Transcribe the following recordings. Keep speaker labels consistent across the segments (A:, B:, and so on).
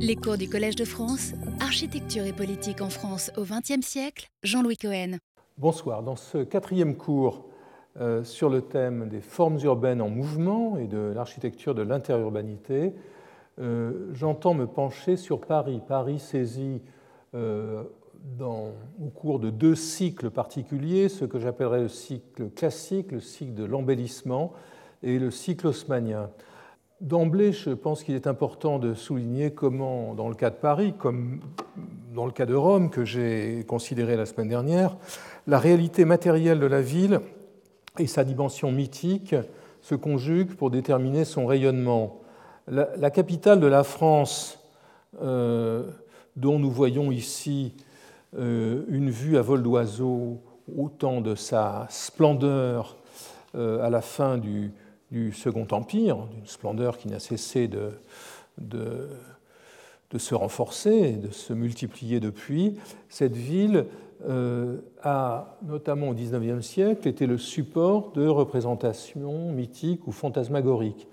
A: Les cours du Collège de France, Architecture et politique en France au XXe siècle, Jean-Louis Cohen.
B: Bonsoir. Dans ce quatrième cours euh, sur le thème des formes urbaines en mouvement et de l'architecture de l'interurbanité, euh, j'entends me pencher sur Paris. Paris saisi euh, au cours de deux cycles particuliers, ce que j'appellerais le cycle classique, le cycle de l'embellissement et le cycle haussmannien. D'emblée, je pense qu'il est important de souligner comment, dans le cas de Paris, comme dans le cas de Rome, que j'ai considéré la semaine dernière, la réalité matérielle de la ville et sa dimension mythique se conjuguent pour déterminer son rayonnement. La, capitale de la France, euh, dont nous voyons ici euh, une vue à vol d'oiseau, autant de sa splendeur euh, à la fin du du Second Empire, d'une splendeur qui n'a cessé de, se renforcer de se multiplier depuis, cette ville euh, a, notamment au XIXe siècle, été le support de représentations mythiques ou fantasmagoriques,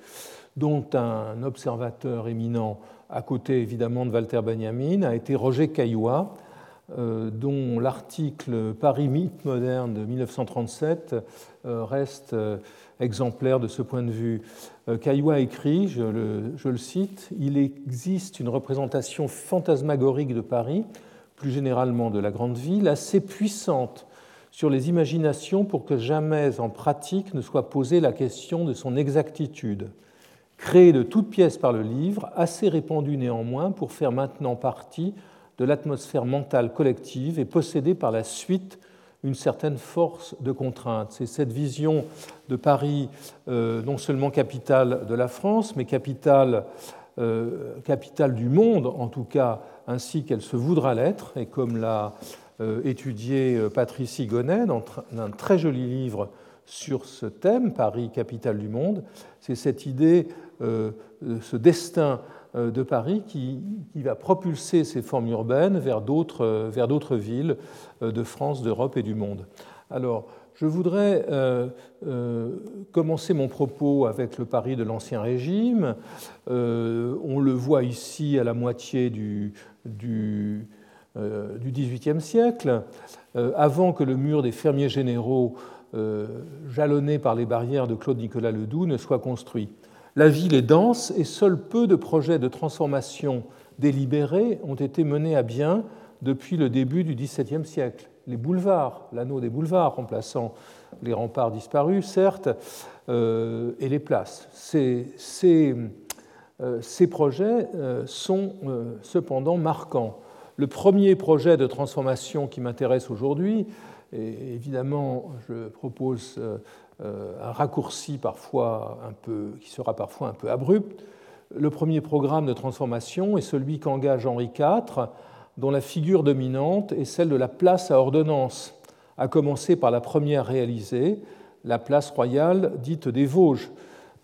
B: dont un observateur éminent, à côté évidemment de Walter Benjamin, a été Roger Caillois, euh, dont l'article Paris mythe moderne de 1937 euh, reste exemplaire de ce point de vue. Euh, Caillois écrit, je le, cite, Il existe une représentation fantasmagorique de Paris, plus généralement de la grande ville, assez puissante sur les imaginations pour que jamais en pratique ne soit posée la question de son exactitude. Créée de toutes pièces par le livre, assez répandue néanmoins pour faire maintenant partie de l'atmosphère mentale collective et possédée par la suite une certaine force de contrainte. C'est cette vision de Paris, euh, non seulement capitale de la France, mais capitale, euh, capitale du monde, en tout cas, ainsi qu'elle se voudra l'être, et comme l'a euh, étudié Patrice Gonnet dans un très joli livre sur ce thème, Paris, capitale du monde, c'est cette idée, ce destin de Paris qui, va propulser ces formes urbaines vers d'autres, euh, villes euh, de France, d'Europe et du monde. Alors, je voudrais commencer mon propos avec le Paris de l'Ancien Régime. on le voit ici à la moitié du XVIIIe siècle, avant que le mur des fermiers généraux, jalonné par les barrières de Claude-Nicolas Ledoux, ne soit construit. La ville est dense et seuls peu de projets de transformation délibérés ont été menés à bien depuis le début du XVIIe siècle. Les boulevards, l'anneau des boulevards remplaçant les remparts disparus, certes, euh, et les places. Ces, euh, projets euh, sont cependant marquants. Le premier projet de transformation qui m'intéresse aujourd'hui, et évidemment, je propose un raccourci parfois un qui sera parfois un peu abrupt. Le premier programme de transformation est celui qu'engage Henri IV, dont la figure dominante est celle de la place à ordonnance, à commencer par la première réalisée, la place royale dite des Vosges,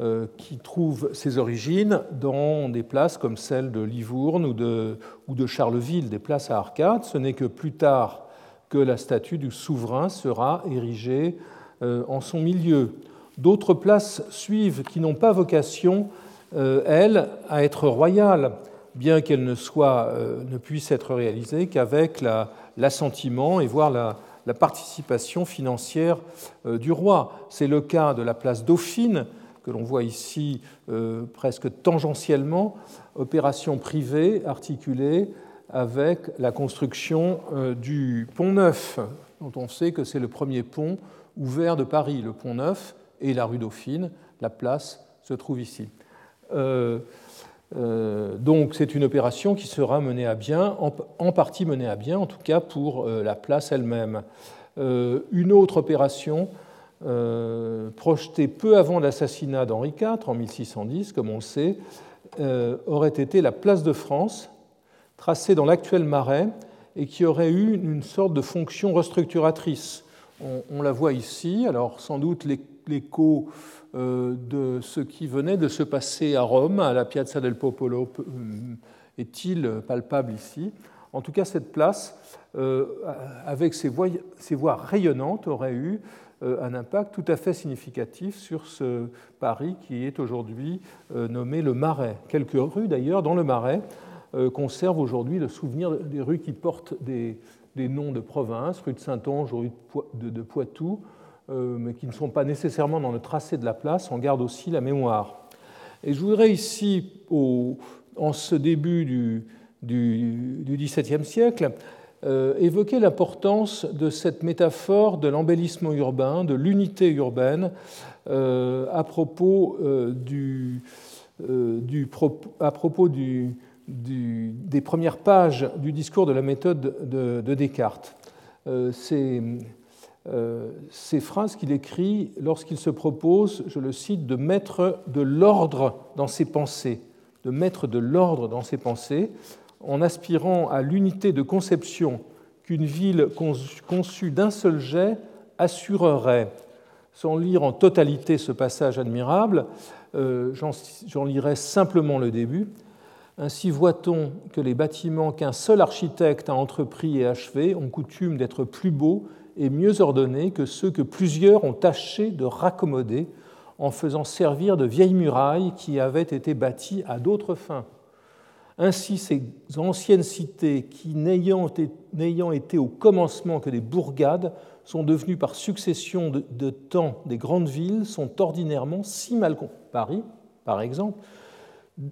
B: euh, qui trouve ses origines dans des places comme celle de Livourne ou de, ou de Charleville, des places à arcades. Ce n'est que plus tard que la statue du souverain sera érigée euh, en son milieu. D'autres places suivent qui n'ont pas vocation, euh, elles, à être royales, bien qu'elles ne, euh, ne puissent être réalisées qu'avec l'assentiment et voire la, participation financière du roi. C'est le cas de la place Dauphine, que l'on voit ici presque tangentiellement, opération privée articulée avec la construction du pont neuf, dont on sait que c'est le premier pont ouvert de Paris, le Pont Neuf et la rue Dauphine. La place se trouve ici. Euh, euh, donc c'est une opération qui sera menée à bien, en, partie menée à bien, en tout cas pour euh, la place elle-même. une autre opération projetée peu avant l'assassinat d'Henri IV, en 1610, comme on le sait, aurait été la place de France, tracée dans l'actuel Marais, et qui aurait eu une sorte de fonction restructuratrice on, la voit ici, alors sans doute l'écho euh, de ce qui venait de se passer à Rome, à la Piazza del Popolo, euh, est-il palpable ici? En tout cas, cette place, euh, avec ses voies, rayonnantes, aurait eu un impact tout à fait significatif sur ce Paris qui est aujourd'hui nommé le Marais. Quelques rues d'ailleurs dans le Marais conservent aujourd'hui le souvenir des rues qui portent des, noms de provinces, rue de Saint-Onge, rue de Poitou, mais qui ne sont pas nécessairement dans le tracé de la place, en garde aussi la mémoire. Et je voudrais ici, en ce début du, XVIIe siècle, euh, évoquer l'importance de cette métaphore de l'embellissement urbain, de l'unité urbaine, euh, euh, à propos du, des premières pages du discours de la méthode de, de Descartes. C'est ces phrases qu'il écrit lorsqu'il se propose, je le cite, de mettre de l'ordre dans ses pensées, de mettre de l'ordre dans ses pensées, en aspirant à l'unité de conception qu'une ville conçue d'un seul jet assurerait. Sans lire en totalité ce passage admirable, euh, j'en lirai simplement le début. Ainsi voit-on que les bâtiments qu'un seul architecte a entrepris et achevés ont coutume d'être plus beaux et mieux ordonnés que ceux que plusieurs ont tâché de raccommoder en faisant servir de vieilles murailles qui avaient été bâties à d'autres fins. Ainsi, ces anciennes cités qui, n'ayant été au commencement que des bourgades, sont devenues par succession de, temps des grandes villes, sont ordinairement si mal Paris, par exemple,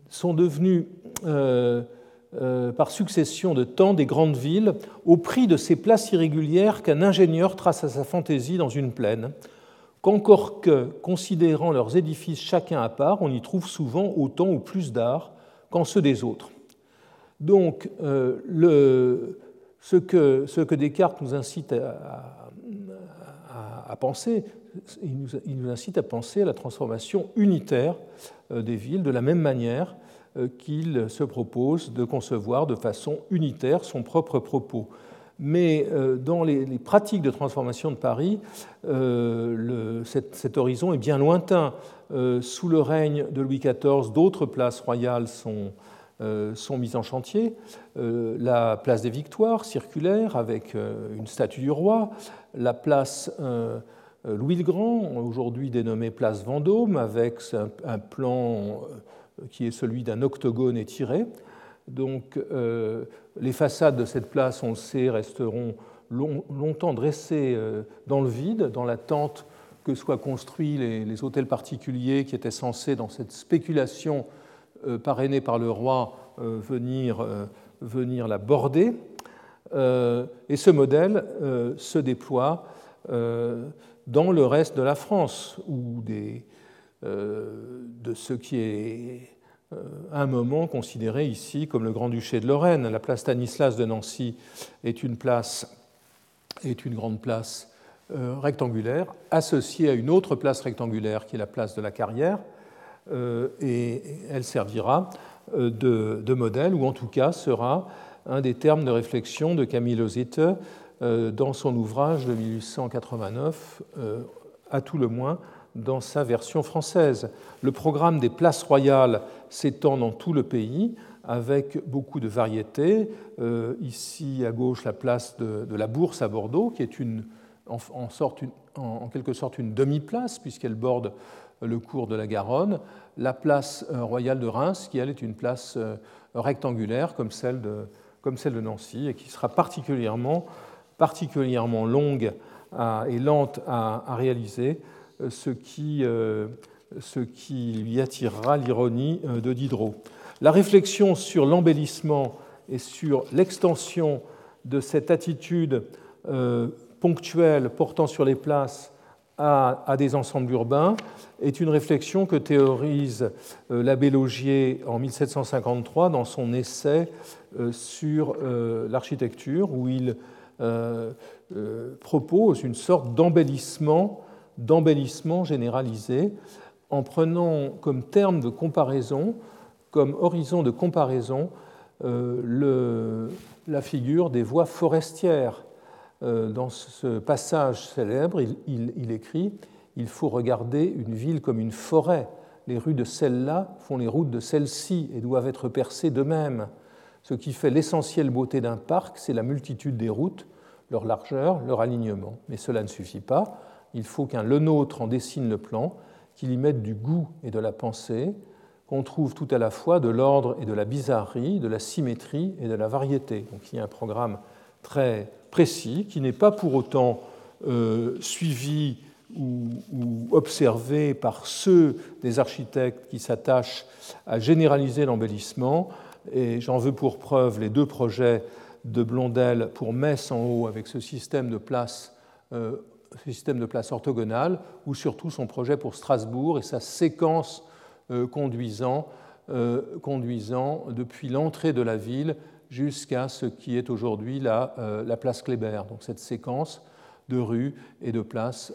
B: sont devenues euh, euh, par succession de temps des grandes villes au prix de ces places irrégulières qu'un ingénieur trace à sa fantaisie dans une plaine, qu'encore que, considérant leurs édifices chacun à part, on y trouve souvent autant ou plus d'art qu'en ceux des autres. Donc, euh, ce, que, Descartes nous incite à, penser, il nous, incite à penser à la transformation unitaire euh, des villes de la même manière euh, qu'il se propose de concevoir de façon unitaire son propre propos. Mais dans les, pratiques de transformation de Paris, cet, horizon est bien lointain. Sous le règne de Louis XIV, d'autres places royales sont, euh, sont mises en chantier. Euh, la place des Victoires, circulaire, avec euh, une statue du roi, la place Louis le Grand, aujourd'hui dénommée place Vendôme, avec un plan qui est celui d'un octogone étiré. Donc les façades de cette place, on le sait, resteront longtemps dressées dans le vide, dans l'attente que soient construits les, hôtels particuliers qui étaient censés, dans cette spéculation euh, parrainé par le roi, euh, venir, euh, venir la border. Et ce modèle se déploie dans le reste de la France, ou des, de ce qui est à un moment considéré ici comme le Grand-Duché de Lorraine. La place Stanislas de Nancy est une place, est une grande place rectangulaire, associée à une autre place rectangulaire qui est la place de la Carrière, euh, et elle servira euh, de, modèle, ou en tout cas sera un des termes de réflexion de Camille Lozite euh, dans son ouvrage de 1889, à tout le moins dans sa version française. Le programme des places royales s'étend dans tout le pays avec beaucoup de variétés. ici à gauche la place de, la Bourse à Bordeaux, qui est une, en, quelque sorte une demi-place puisqu'elle borde le cours de la Garonne, la place euh, royale de Reims, qui elle est une place euh, rectangulaire comme celle de Nancy, et qui sera particulièrement, particulièrement longue et lente à, réaliser, euh, ce qui, ce qui lui attirera l'ironie de Diderot. La réflexion sur l'embellissement et sur l'extension de cette attitude ponctuelle portant sur les places à, des ensembles urbains est une réflexion que théorise euh, l'abbé Logier en 1753 dans son essai euh, sur euh, l'architecture, où il propose une sorte d'embellissement, d'embellissement généralisé, en prenant comme terme de comparaison, comme horizon de comparaison, le, la figure des voies forestières euh, dans ce passage célèbre, il, écrit Il faut regarder une ville comme une forêt. Les rues de celle-là font les routes de celle-ci et doivent être percées de même. Ce qui fait l'essentielle beauté d'un parc, c'est la multitude des routes, leur largeur, leur alignement. Mais cela ne suffit pas. Il faut qu'un lenôtre en dessine le plan, qu'il y mette du goût et de la pensée, qu'on trouve tout à la fois de l'ordre et de la bizarrerie, de la symétrie et de la variété. Donc il y a un programme très précis qui n'est pas pour autant euh, suivi ou, observé par ceux des architectes qui s'attachent à généraliser l'embellissement. Et j'en veux pour preuve les deux projets de Blondel pour Metz en haut avec ce système de place, euh, système de place orthogonale, ou surtout son projet pour Strasbourg et sa séquence euh, conduisant, euh, conduisant depuis l'entrée de la ville jusqu'à ce qui est aujourd'hui la, la, place Kléber. Donc cette séquence de rues et de places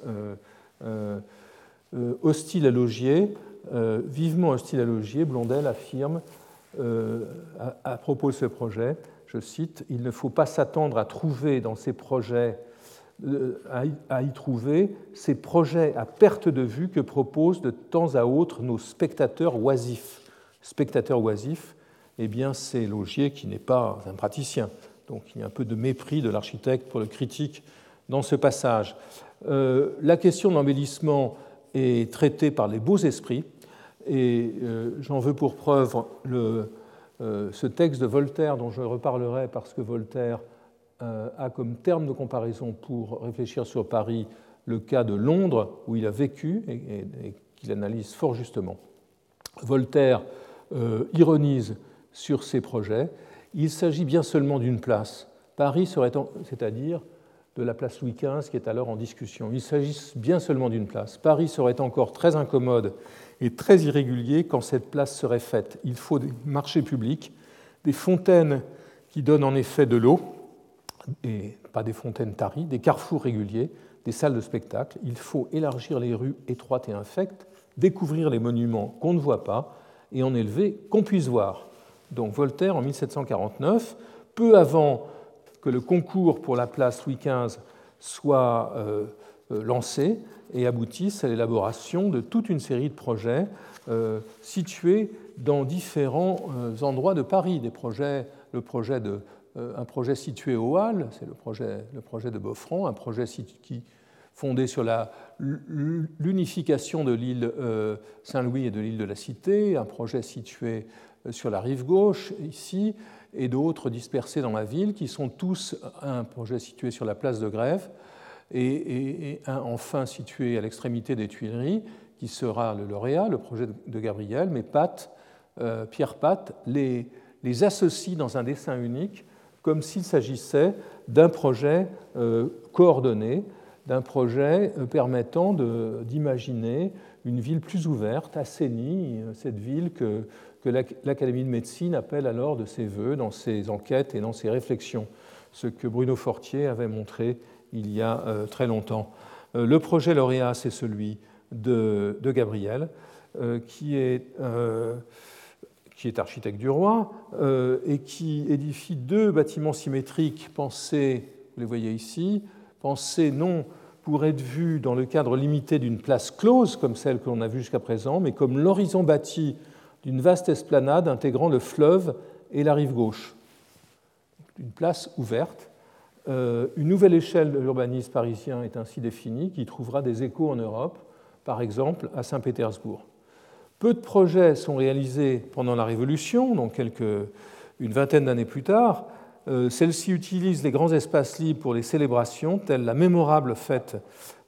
B: hostiles à logier, vivement hostiles à logier, Blondel affirme à, à propos de ce projet je cite, Il ne faut pas s'attendre à trouver dans ces projets, euh, à y trouver ces projets à perte de vue que proposent de temps à autre nos spectateurs oisifs. Spectateurs oisifs, eh bien, c'est Logier qui n'est pas un praticien. Donc il y a un peu de mépris de l'architecte pour le critique dans ce passage. Euh, la question de l'embellissement est traitée par les beaux esprits, et euh, j'en veux pour preuve euh, ce texte de Voltaire, dont je reparlerai parce que Voltaire euh, a comme terme de comparaison pour réfléchir sur Paris le cas de Londres, où il a vécu et, qu'il analyse fort justement. Voltaire ironise sur ces projets. Il s'agit bien seulement d'une place. Paris serait, c'est-à-dire de la place Louis XV qui est alors en discussion. Il s'agit bien seulement d'une place. Paris serait encore très incommode et très irrégulier quand cette place serait faite. Il faut des marchés publics, des fontaines qui donnent en effet de l'eau, et pas des fontaines taries, des carrefours réguliers, des salles de spectacle. Il faut élargir les rues étroites et infectes, découvrir les monuments qu'on ne voit pas et en élever qu'on puisse voir. Donc Voltaire, en 1749, peu avant que le concours pour la place Louis XV soit euh, euh, lancé, et aboutissent à l'élaboration de toute une série de projets euh, situés dans différents euh, endroits de Paris. Des projets, le projet de, euh, un projet situé au Halles, c'est le projet, le projet de Beaufranc, un projet qui, fondé sur l'unification de l'île Saint-Louis et de l'île de la Cité, un projet situé sur la rive gauche ici, et d'autres dispersés dans la ville, qui sont tous un projet situé sur la place de Grève, et, un enfin situé à l'extrémité des Tuileries, qui sera le lauréat, le projet de Gabriel, mais Pat, euh, Pierre Pat les, les, associe dans un dessin unique comme s'il s'agissait d'un projet euh, coordonné, d'un projet euh, permettant d'imaginer une ville plus ouverte, assainie, cette ville que, que l'Académie de médecine appelle alors de ses voeux dans ses enquêtes et dans ses réflexions, ce que Bruno Fortier avait montré il y a euh, très longtemps. Euh, le projet lauréat, c'est celui de, Gabriel, euh, qui est, qui est architecte du roi et qui édifie deux bâtiments symétriques pensés, vous les voyez ici, pensés non pour être vus dans le cadre limité d'une place close, comme celle que l'on a vue jusqu'à présent, mais comme l'horizon bâti d'une vaste esplanade intégrant le fleuve et la rive gauche. Une place ouverte euh, une nouvelle échelle de l'urbanisme parisien est ainsi définie, qui trouvera des échos en Europe, par exemple à Saint-Pétersbourg. Peu de projets sont réalisés pendant la Révolution, donc une vingtaine d'années plus tard. Euh, celle-ci utilise les grands espaces libres pour les célébrations, telle la mémorable fête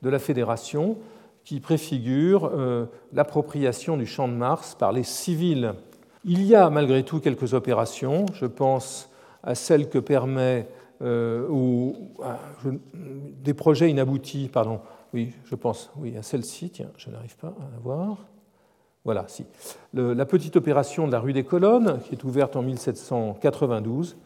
B: de la Fédération, qui préfigure euh, l'appropriation du Champ de Mars par les civils. Il y a malgré tout quelques opérations. Je pense à celle que permet euh, ou ah, des projets inaboutis, pardon, oui, je pense, oui, à celle-ci, tiens, je n'arrive pas à la voir. Voilà, si. la petite opération de la rue des Colonnes, qui est ouverte en 1792,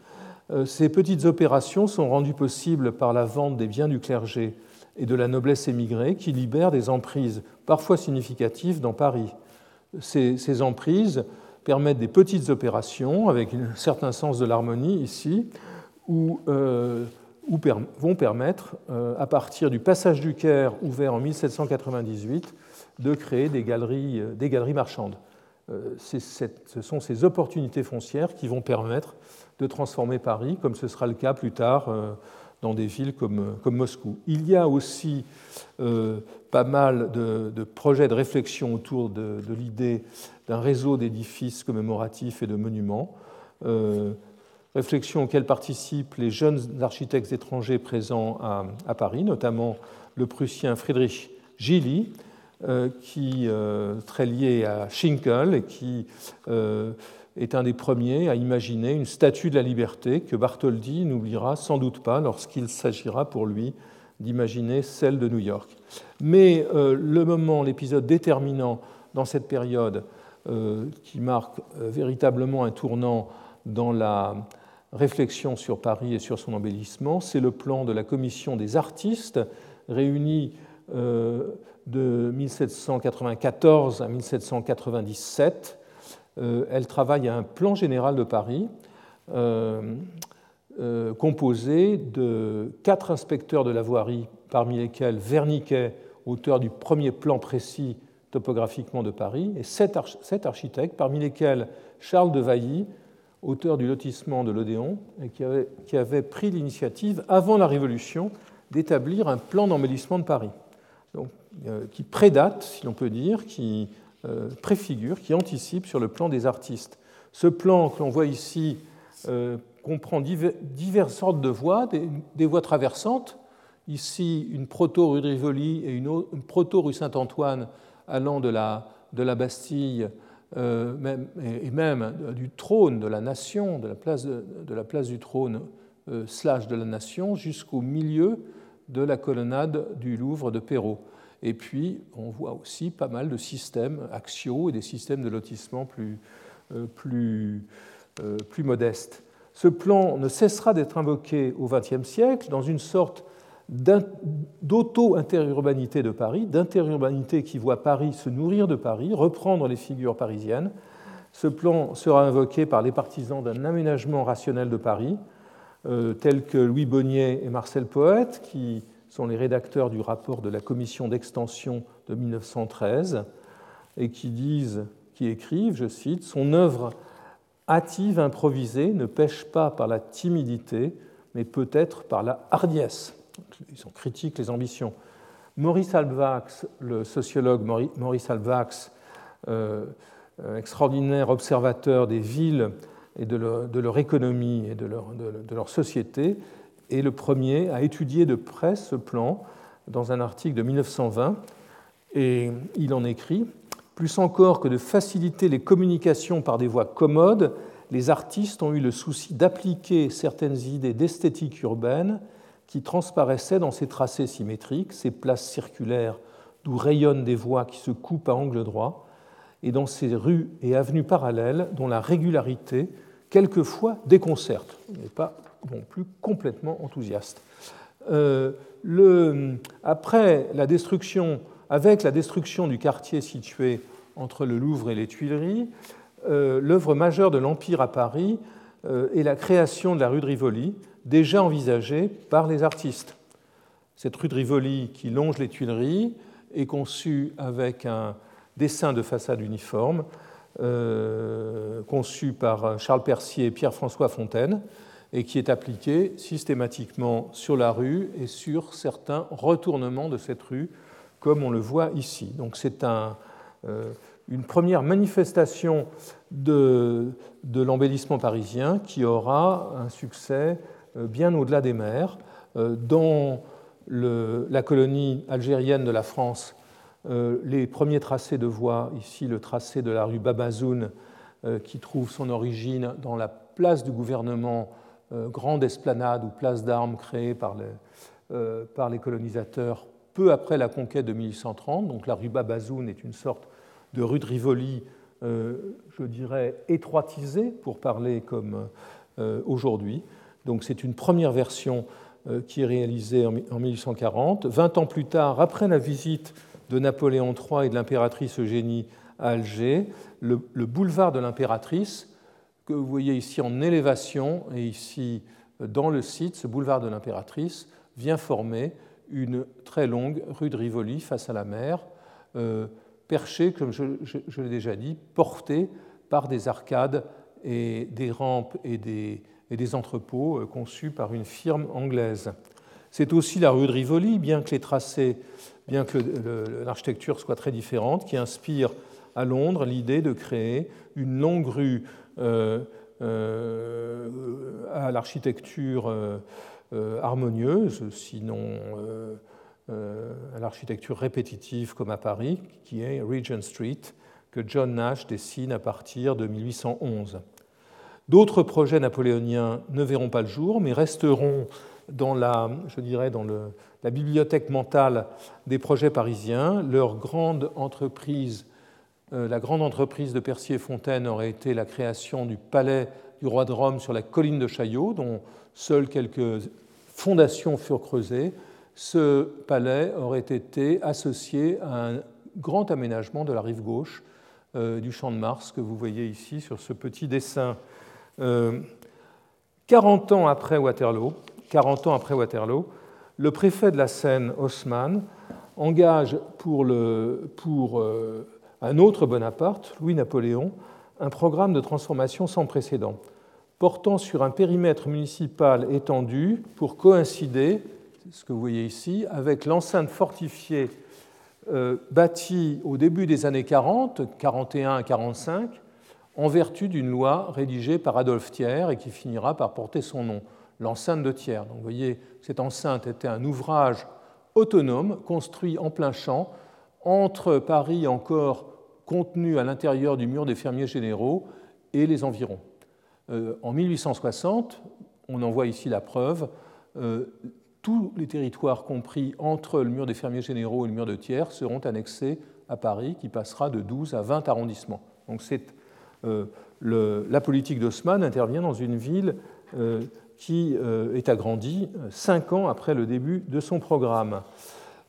B: euh, ces petites opérations sont rendues possibles par la vente des biens du clergé et de la noblesse émigrée qui libèrent des emprises parfois significatives dans Paris. Ces, ces emprises permettent des petites opérations avec un certain sens de l'harmonie ici, ou, euh, vont permettre, euh, à partir du passage du Caire ouvert en 1798, de créer des galeries, euh, des galeries marchandes. ce sont ces opportunités foncières qui vont permettre de transformer Paris, comme ce sera le cas plus tard dans des villes comme, Moscou. Il y a aussi pas mal de, projets de réflexion autour de, l'idée d'un réseau d'édifices commémoratifs et de monuments, réflexion auxquelles participent les jeunes architectes étrangers présents à, Paris, notamment le prussien Friedrich Gilly, euh, qui euh, très lié à Schinkel et qui est un des premiers à imaginer une statue de la liberté que Bartholdi n'oubliera sans doute pas lorsqu'il s'agira pour lui d'imaginer celle de New York. Mais euh, le moment, l'épisode déterminant dans cette période euh, qui marque euh, véritablement un tournant dans la réflexion sur Paris et sur son embellissement, c'est le plan de la commission des artistes réunie de 1794 à 1797. elle travaille à un plan général de Paris euh, composé de quatre inspecteurs de la voirie, parmi lesquels Verniquet, auteur du premier plan précis topographiquement de Paris, et sept, architectes, parmi lesquels Charles de Vailly, auteur du lotissement de l'Odéon, qui avait, pris l'initiative, avant la Révolution, d'établir un plan d'embellissement de Paris, donc, euh, qui prédate, si l'on peut dire, qui euh, préfigure, qui anticipe sur le plan des artistes. Ce plan que l'on voit ici comprend diverses sortes de voies, des, voies traversantes, ici une proto-rue de Rivoli et une, proto-rue Saint-Antoine allant de la, de la Bastille euh, et même du trône de la nation, de la place, du trône euh, slash de la nation, jusqu'au milieu de la colonnade du Louvre de Perrault. Et puis, on voit aussi pas mal de systèmes axiaux et des systèmes de lotissement plus, euh, modestes. Ce plan ne cessera d'être invoqué au XXe siècle dans une sorte d'auto-interurbanité de Paris, d'interurbanité qui voit Paris se nourrir de Paris, reprendre les figures parisiennes. Ce plan sera invoqué par les partisans d'un aménagement rationnel de Paris, euh, tels que Louis Bonnier et Marcel Poète, qui sont les rédacteurs du rapport de la commission d'extension de 1913, et qui disent, qui écrivent, je cite, Son œuvre hâtive, improvisée, ne pêche pas par la timidité, mais peut-être par la hardiesse. Ils ont critiquent les ambitions. Maurice Alvax, le sociologue Maurice Alvax, euh, euh, extraordinaire observateur des villes et de leur, économie et de leur, de leur, société, est le premier à étudier de près ce plan dans un article de 1920. Et il en écrit plus encore que de faciliter les communications par des voies commodes, les artistes ont eu le souci d'appliquer certaines idées d'esthétique urbaine qui transparaissaient dans ces tracés symétriques, ces places circulaires d'où rayonnent des voies qui se coupent à angle droit, et dans ces rues et avenues parallèles dont la régularité, quelquefois, déconcerte. On n'est pas non plus complètement enthousiaste. Euh, après la destruction, avec la destruction du quartier situé entre le Louvre et les Tuileries, euh, l'œuvre majeure de l'Empire à Paris euh, est la création de la rue de Rivoli, déjà envisagée par les artistes. Cette rue de Rivoli qui longe les Tuileries est conçue avec un dessin de façade uniforme, euh, conçu par Charles Percier et Pierre-François Fontaine, et qui est appliqué systématiquement sur la rue et sur certains retournements de cette rue, comme on le voit ici. Donc c'est euh, une première manifestation de, l'embellissement parisien qui aura un succès bien au-delà des mers. Euh, dans la colonie algérienne de la France, les premiers tracés de voies, ici le tracé de la rue Babazoun, qui trouve son origine dans la place du gouvernement, grande esplanade ou place d'armes créée par les, par les colonisateurs peu après la conquête de 1830. Donc la rue Babazoun est une sorte de rue de Rivoli, euh, je dirais, étroitisée, pour parler comme euh, aujourd'hui. Donc c'est une première version euh, qui est réalisée en 1840. Vingt ans plus tard, après la visite de Napoléon III et de l'impératrice Eugénie à Alger, le, boulevard de l'impératrice, que vous voyez ici en élévation et ici dans le site, ce boulevard de l'impératrice vient former une très longue rue de Rivoli face à la mer, perché, comme je, l'ai déjà dit, porté par des arcades et des rampes et des, et des entrepôts conçus par une firme anglaise. C'est aussi la rue de Rivoli, bien que les tracés, bien que l'architecture soit très différente, qui inspire à Londres l'idée de créer une longue rue à l'architecture harmonieuse, sinon à l'architecture répétitive comme à Paris, qui est Regent Street, que John Nash dessine à partir de 1811. D'autres projets napoléoniens ne verront pas le jour, mais resteront dans la, bibliothèque mentale des projets parisiens. Leur grande entreprise, euh, la grande entreprise de Percier et Fontaine aurait été la création du palais du roi de Rome sur la colline de Chaillot, dont seules quelques fondations furent creusées. Ce palais aurait été associé à un grand aménagement de la rive gauche euh, du champ de Mars que vous voyez ici sur ce petit dessin. 40 euh, ans après Waterloo, 40 ans après Waterloo, le préfet de la Seine, Haussmann, engage pour, euh, un autre Bonaparte, Louis-Napoléon, un programme de transformation sans précédent, portant sur un périmètre municipal étendu pour coïncider, ce que vous voyez ici, avec l'enceinte fortifiée euh, bâtie au début des années 40, 41 à 45, en vertu d'une loi rédigée par Adolphe Thiers et qui finira par porter son nom l'enceinte de Thiers. Donc vous voyez, cette enceinte était un ouvrage autonome construit en plein champ entre Paris encore contenu à l'intérieur du mur des fermiers généraux et les environs. Euh, en 1860, on en voit ici la preuve, euh, tous les territoires compris entre le mur des fermiers généraux et le mur de Thiers seront annexés à Paris, qui passera de 12 à 20 arrondissements. Donc euh, la politique d'Haussmann intervient dans une ville qui euh, est agrandi euh, cinq ans après le début de son programme.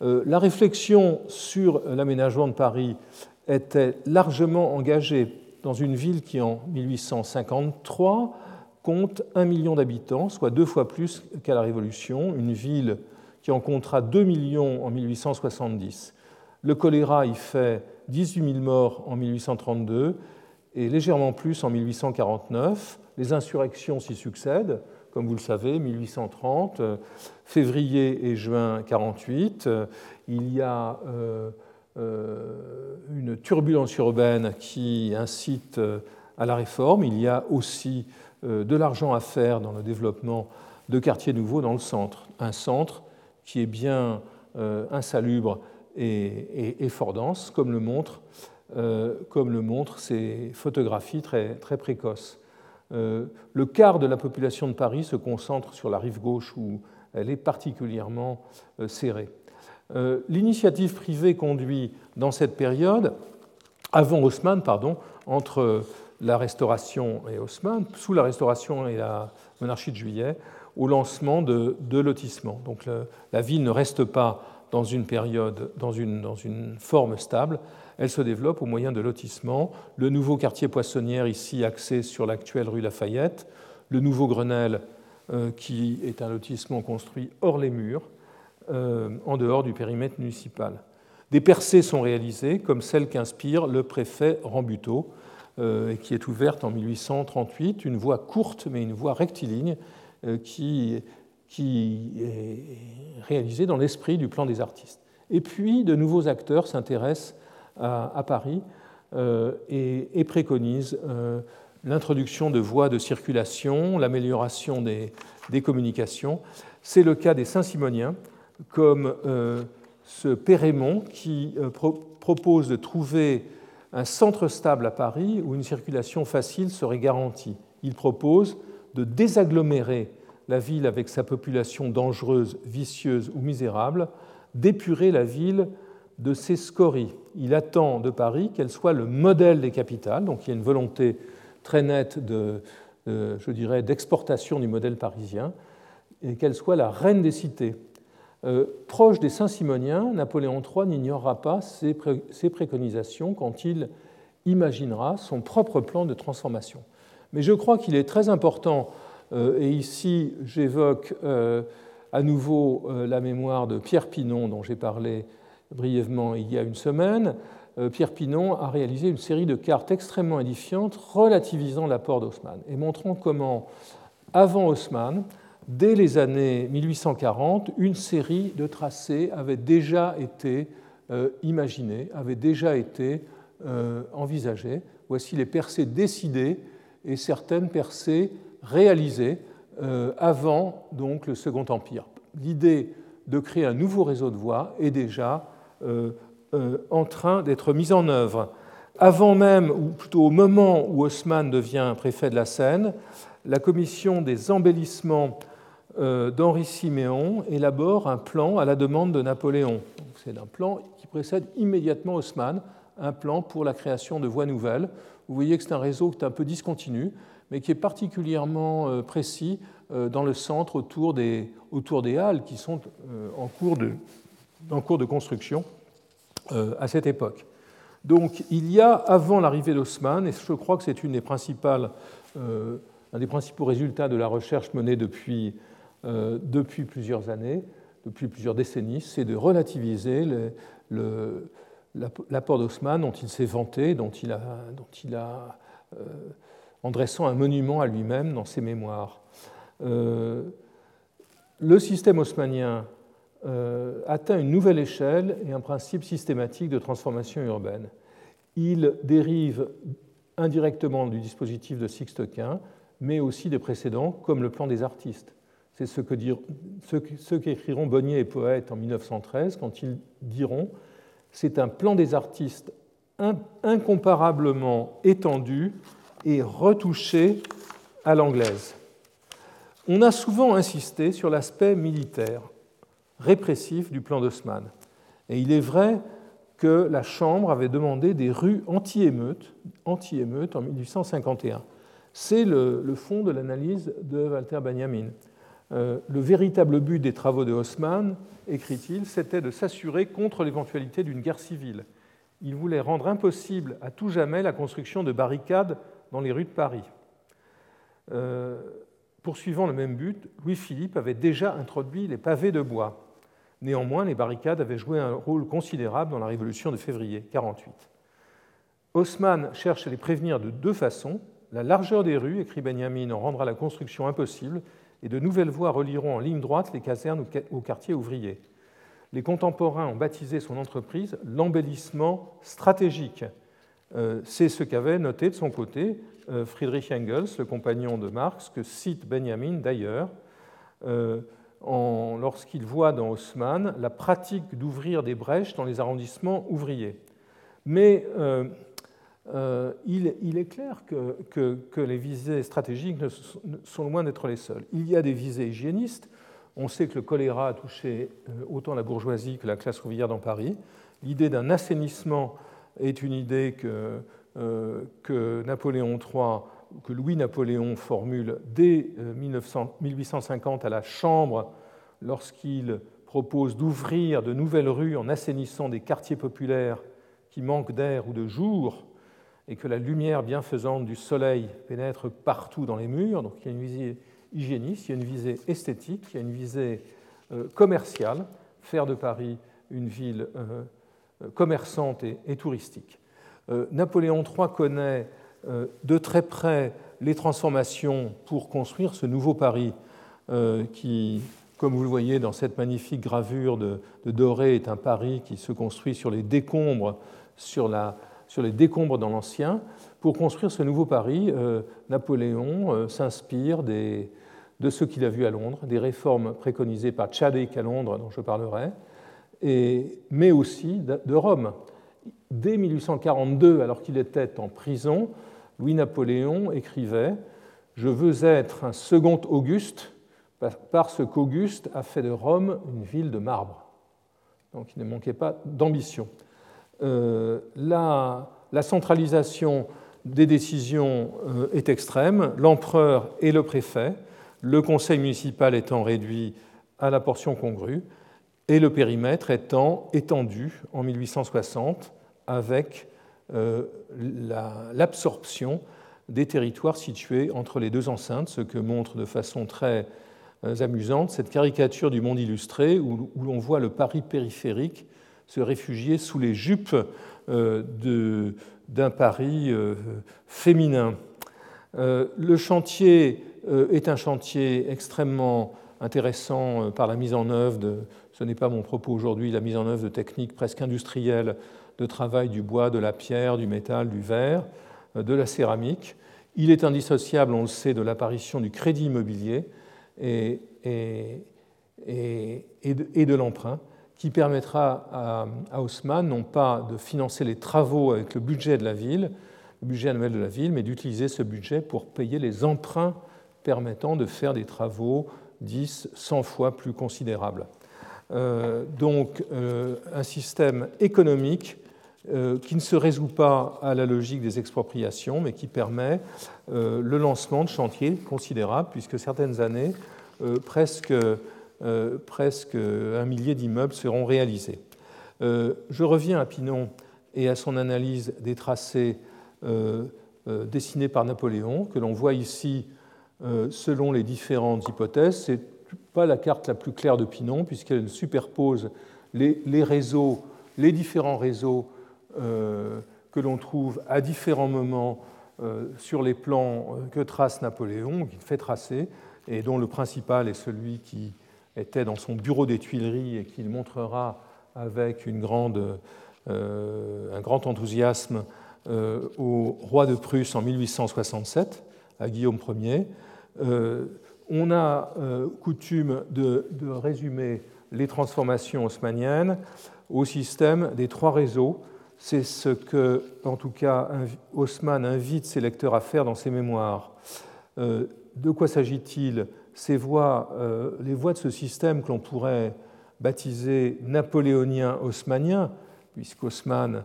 B: Euh, la réflexion sur l'aménagement de Paris était largement engagée dans une ville qui, en 1853, compte un million d'habitants, soit deux fois plus qu'à la Révolution, une ville qui en comptera 2 millions en 1870. Le choléra y fait 18 000 morts en 1832 et légèrement plus en 1849. Les insurrections s'y succèdent comme vous le savez, 1830, euh, février et juin 48. Euh, il y a euh, une turbulence urbaine qui incite à la réforme. Il y a aussi de l'argent à faire dans le développement de quartiers nouveaux dans le centre. Un centre qui est bien insalubre et, fort dense, comme le montrent, comme le montrent ces photographies très, très précoces. Euh, le quart de la population de Paris se concentre sur la rive gauche où elle est particulièrement euh, serrée. Euh, l'initiative privée conduit dans cette période, avant Haussmann, pardon, entre la Restauration et Haussmann, sous la Restauration et la monarchie de Juillet, au lancement de, lotissements. Donc la ville ne reste pas dans une période, dans une, dans une forme stable, elle se développe au moyen de lotissements. Le nouveau quartier poissonnière, ici axé sur l'actuelle rue Lafayette, le nouveau Grenelle, euh, qui est un lotissement construit hors les murs, euh, en dehors du périmètre municipal. Des percées sont réalisées, comme celle qu'inspire le préfet Rambuteau, euh, qui est ouverte en 1838, une voie courte mais une voie rectiligne qui, qui est réalisée dans l'esprit du plan des artistes. Et puis, de nouveaux acteurs s'intéressent à, Paris euh, et, préconise euh, l'introduction de voies de circulation, l'amélioration des, communications. C'est le cas des Saint-Simoniens, comme euh, ce Pérémont qui propose de trouver un centre stable à Paris où une circulation facile serait garantie. Il propose de désagglomérer la ville avec sa population dangereuse, vicieuse ou misérable, d'épurer la ville de ses scories. Il attend de Paris qu'elle soit le modèle des capitales, donc il y a une volonté très nette de, je dirais, d'exportation du modèle parisien, et qu'elle soit la reine des cités. Euh, proche des Saint-Simoniens, Napoléon III n'ignorera pas ses, préconisations quand il imaginera son propre plan de transformation. Mais je crois qu'il est très important, euh, et ici j'évoque euh, à nouveau la mémoire de Pierre Pinon dont j'ai parlé brièvement il y a une semaine, euh, Pierre Pinon a réalisé une série de cartes extrêmement édifiantes relativisant l'apport d'Haussmann et montrant comment avant Haussmann, dès les années 1840, une série de tracés avait déjà été euh, imaginés, avait déjà été euh, envisagés. Voici les percées décidées et certaines percées réalisées euh, avant donc le Second Empire. L'idée de créer un nouveau réseau de voies est déjà en train d'être mise en œuvre. Avant même, ou plutôt au moment où Haussmann devient préfet de la Seine, la commission des embellissements euh, d'Henri Siméon élabore un plan à la demande de Napoléon. C'est un plan qui précède immédiatement Haussmann, un plan pour la création de voies nouvelles. Vous voyez que c'est un réseau qui est un peu discontinu, mais qui est particulièrement euh, précis euh, dans le centre autour des, autour des halles qui sont en cours de, en cours de construction à cette époque. Donc il y a, avant l'arrivée d'Haussmann, et je crois que c'est une des principales, un des principaux résultats de la recherche menée depuis euh, depuis plusieurs années, depuis plusieurs décennies, c'est de relativiser l'apport d'Haussmann dont il s'est vanté, dont il a, dont il a euh, en dressant un monument à lui-même dans ses mémoires. Euh, le système haussmannien atteint une nouvelle échelle et un principe systématique de transformation urbaine. Il dérive indirectement du dispositif de Sixte-Quint, mais aussi des précédents, comme le plan des artistes. C'est ce qu'écriront Bonnier et Poète en 1913 quand ils diront c'est un plan des artistes incomparablement étendu et retouché à l'anglaise. On a souvent insisté sur l'aspect militaire, répressif du plan d'Haussmann. Et il est vrai que la Chambre avait demandé des rues anti-émeutes anti en 1851. C'est le, fond de l'analyse de Walter Benjamin. Euh, le véritable but des travaux de Haussmann, écrit-il, c'était de s'assurer contre l'éventualité d'une guerre civile. Il voulait rendre impossible à tout jamais la construction de barricades dans les rues de Paris. Euh, poursuivant le même but, Louis-Philippe avait déjà introduit les pavés de bois. Néanmoins, les barricades avaient joué un rôle considérable dans la Révolution de février 1948. Haussmann cherche à les prévenir de deux façons. La largeur des rues, écrit Benjamin, en rendra la construction impossible, et de nouvelles voies relieront en ligne droite les casernes au quartier ouvrier. Les contemporains ont baptisé son entreprise l'embellissement stratégique. Euh, c'est ce qu'avait noté de son côté euh, Friedrich Engels, le compagnon de Marx, que cite Benjamin d'ailleurs, euh, lorsqu'il voit dans Haussmann la pratique d'ouvrir des brèches dans les arrondissements ouvriers. Mais euh, il, est clair que, les visées stratégiques sont loin d'être les seules. Il y a des visées hygiénistes. On sait que le choléra a touché euh, autant la bourgeoisie que la classe ouvrière dans Paris. L'idée d'un assainissement est une idée que, euh, Napoléon III, que Louis-Napoléon formule dès 1850 à la Chambre lorsqu'il propose d'ouvrir de nouvelles rues en assainissant des quartiers populaires qui manquent d'air ou de jour et que la lumière bienfaisante du soleil pénètre partout dans les murs. Donc il y a une visée hygiéniste, il y a une visée esthétique, il y a une visée euh, commerciale, faire de Paris une ville euh, commerçante et, touristique. Euh, Napoléon III connaît de très près les transformations pour construire ce nouveau Paris qui, comme vous le voyez dans cette magnifique gravure de, Doré, est un Paris qui se construit sur les décombres, sur les décombres dans l'ancien. Pour construire ce nouveau Paris, euh, Napoléon euh, s'inspire de ce qu'il a vu à Londres, des réformes préconisées par Chadwick à Londres, dont je parlerai, mais aussi de Rome. Dès 1842, alors qu'il était en prison, Louis-Napoléon écrivait Je veux être un second Auguste parce qu'Auguste a fait de Rome une ville de marbre. Donc il ne manquait pas d'ambition. Euh, la, centralisation des décisions euh, est extrême, l'empereur et le préfet, le conseil municipal étant réduit à la portion congrue, et le périmètre étant étendu en 1860 avec euh, l'absorption des territoires situés entre les deux enceintes, ce que montre de façon très amusante cette caricature du monde illustré où, où l'on voit le Paris périphérique se réfugier sous les jupes euh, d'un Paris euh, féminin. Euh, le chantier est un chantier extrêmement intéressant par la mise en œuvre de, ce n'est pas mon propos aujourd'hui, la mise en œuvre de techniques presque industrielles de travail du bois, de la pierre, du métal, du verre, de la céramique. Il est indissociable, on le sait, de l'apparition du crédit immobilier et, de, l'emprunt, qui permettra à, Haussmann non pas de financer les travaux avec le budget de la ville, le budget annuel de la ville, mais d'utiliser ce budget pour payer les emprunts permettant de faire des travaux 10, 100 fois plus considérables. Euh, donc euh, un système économique euh, qui ne se résout pas à la logique des expropriations, mais qui permet le lancement de chantiers considérables, puisque certaines années, presque, presque un millier d'immeubles seront réalisés. je reviens à Pinon et à son analyse des tracés dessinés par Napoléon, que l'on voit ici selon les différentes hypothèses. C'est pas la carte la plus claire de Pinon, puisqu'elle superpose les, réseaux, les différents réseaux euh, que l'on trouve à différents moments euh, sur les plans euh, que trace Napoléon, qu'il fait tracer, et dont le principal est celui qui était dans son bureau des Tuileries et qu'il montrera avec un grand enthousiasme au roi de Prusse en 1867, à Guillaume Ier on a euh, coutume de, résumer les transformations haussmanniennes au système des trois réseaux. C'est ce que, en tout cas, Haussmann invite ses lecteurs à faire dans ses mémoires. Euh, de quoi s'agit-il? Ces voies, euh, les voies de ce système que l'on pourrait baptiser napoléonien haussmannien, puisqu'Haussmann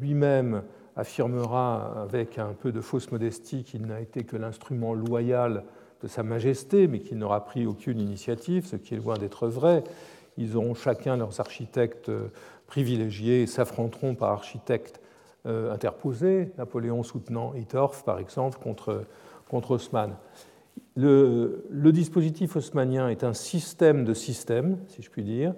B: lui-même affirmera avec un peu de fausse modestie qu'il n'a été que l'instrument loyal de Sa Majesté, mais qu'il n'aura pris aucune initiative, ce qui est loin d'être vrai. Ils auront chacun leurs architectes euh, privilégiés s'affronteront par architectes euh, interposés, Napoléon soutenant Hittorf, par exemple, contre, contre Haussmann. Le, dispositif haussmannien est un système de systèmes, si je puis dire,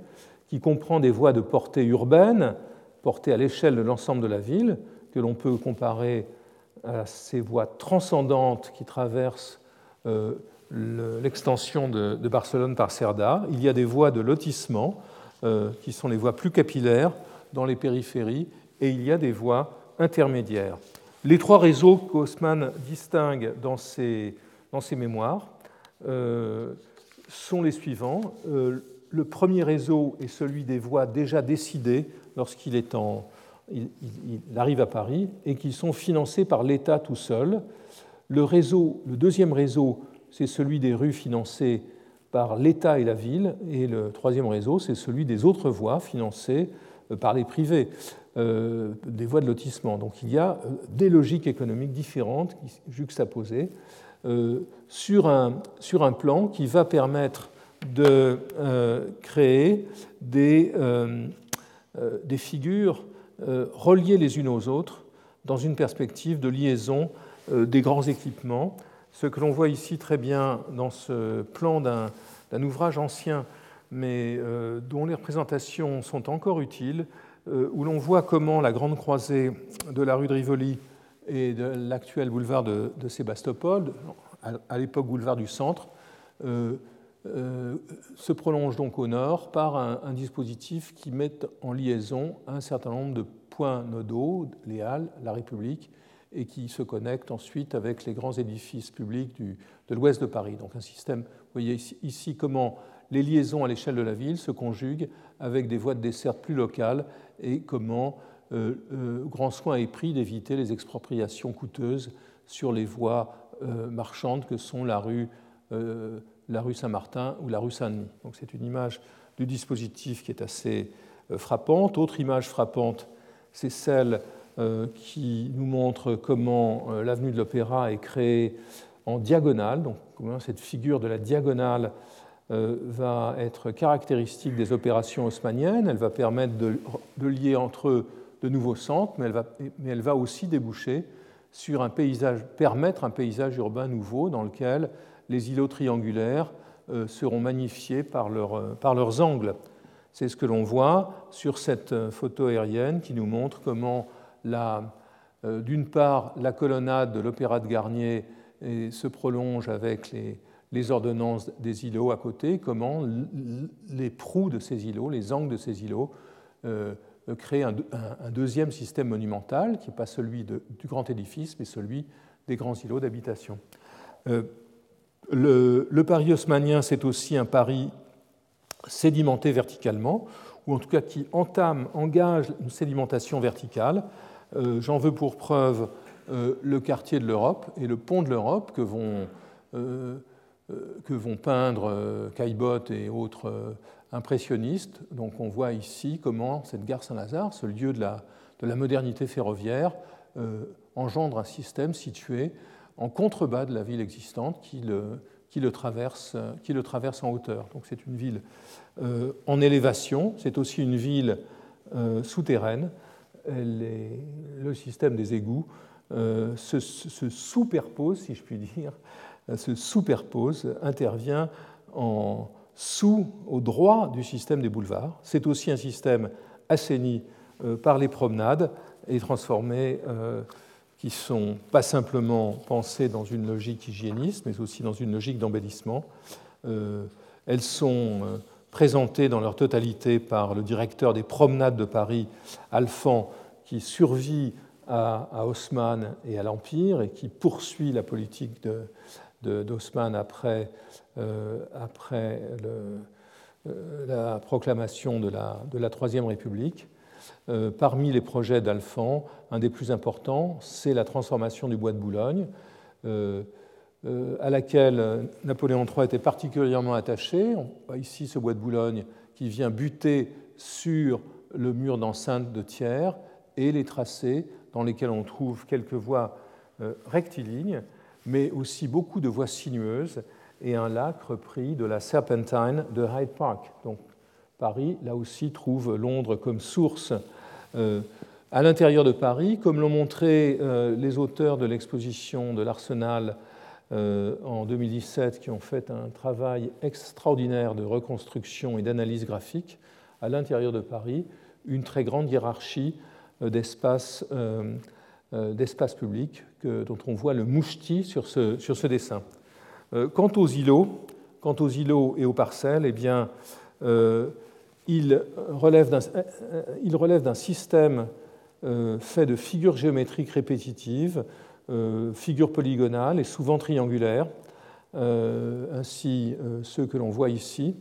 B: qui comprend des voies de portée urbaine, portées à l'échelle de l'ensemble de la ville, que l'on peut comparer à ces voies transcendantes qui traversent euh, l'extension de, Barcelone par Cerda. Il y a des voies de lotissement qui sont les voies plus capillaires dans les périphéries et il y a des voies intermédiaires. Les trois réseaux qu'Haussmann distingue dans ses, dans ses mémoires euh, sont les suivants. le premier réseau est celui des voies déjà décidées lorsqu'il est en, il, arrive à Paris et qui sont financées par l'État tout seul. Le, réseau, le deuxième réseau, c'est celui des rues financées par l'État et la ville, et le troisième réseau, c'est celui des autres voies financées euh, par les privés, euh, des voies de lotissement. Donc il y a euh, des logiques économiques différentes juxtaposées sur, un, sur un plan qui va permettre de créer des, figures reliées les unes aux autres dans une perspective de liaison des grands équipements. Ce que l'on voit ici très bien dans ce plan d'un ouvrage ancien, mais euh, dont les représentations sont encore utiles, euh, où l'on voit comment la grande croisée de la rue de Rivoli et de l'actuel boulevard de, Sébastopol, à l'époque boulevard du Centre, se prolonge donc au nord par un, dispositif qui met en liaison un certain nombre de points nodaux, les Halles, la République, et qui se connecte ensuite avec les grands édifices publics de l'ouest de Paris. Donc un système, vous voyez ici, comment les liaisons à l'échelle de la ville se conjuguent avec des voies de desserte plus locales et comment euh, euh, grand soin est pris d'éviter les expropriations coûteuses sur les voies euh, marchandes que sont la rue, la rue Saint-Martin ou la rue Saint-Denis. Donc c'est une image du dispositif qui est assez frappante. Autre image frappante, c'est celle qui nous montre comment euh, l'avenue de l'Opéra est créée en diagonale, donc cette figure de la diagonale euh, va être caractéristique des opérations haussmanniennes, elle va permettre de, lier entre eux de nouveaux centres, mais elle va, aussi déboucher sur un paysage, permettre un paysage urbain nouveau dans lequel les îlots triangulaires seront magnifiés par leurs angles. C'est ce que l'on voit sur cette photo aérienne qui nous montre comment euh, d'une part la colonnade de l'Opéra de Garnier se prolonge avec les, ordonnances des îlots à côté, comment les proues de ces îlots, les angles de ces îlots, euh, créent un, deuxième système monumental, qui n'est pas celui du grand édifice, mais celui des grands îlots d'habitation. Euh, le, le, Paris haussmanien, c'est aussi un Paris sédimenté verticalement, ou en tout cas qui entame, engage une sédimentation verticale. Euh, j'en veux pour preuve euh, le quartier de l'Europe et le pont de l'Europe que vont, euh, que vont peindre Caillebotte et autres impressionnistes. Donc on voit ici comment cette gare Saint-Lazare, ce lieu de la, de la modernité ferroviaire, engendre un système situé en contrebas de la ville existante qui le, qui le, traverse, qui le traverse en hauteur. Donc c'est une ville en élévation, c'est aussi une ville souterraine. Le système des égouts euh, se, se, superpose, si je puis dire, se superpose, intervient en sous, au droit du système des boulevards. C'est aussi un système assaini par les promenades et transformé qui sont pas simplement pensées dans une logique hygiéniste, mais aussi dans une logique d'embellissement. Euh, elles sont euh, présentées dans leur totalité par le directeur des promenades de Paris, Alphand, qui survit à, Haussmann et à l'Empire et qui poursuit la politique d'Haussmann après, euh, après la proclamation de la, Troisième République. Euh, parmi les projets d'Alphand, un des plus importants, c'est la transformation du bois de Boulogne, euh, euh, à laquelle Napoléon III était particulièrement attaché. On voit ici ce bois de Boulogne qui vient buter sur le mur d'enceinte de Thiers et les tracés dans lesquels on trouve quelques voies rectilignes, mais aussi beaucoup de voies sinueuses et un lac repris de la Serpentine de Hyde Park. Donc Paris, là aussi, trouve Londres comme source euh, à l'intérieur de Paris, comme l'ont montré euh, les auteurs de l'exposition de l'Arsenal euh, en 2017, qui ont fait un travail extraordinaire de reconstruction et d'analyse graphique, à l'intérieur de Paris, une très grande hiérarchie d'espaces publics dont on voit le moucheti sur ce, dessin. Quant aux îlots, quant aux îlots et aux parcelles, eh bien, il relève d'un système euh, fait de figures géométriques répétitives, euh, figures polygonales et souvent triangulaires, euh, ainsi ceux que l'on voit ici,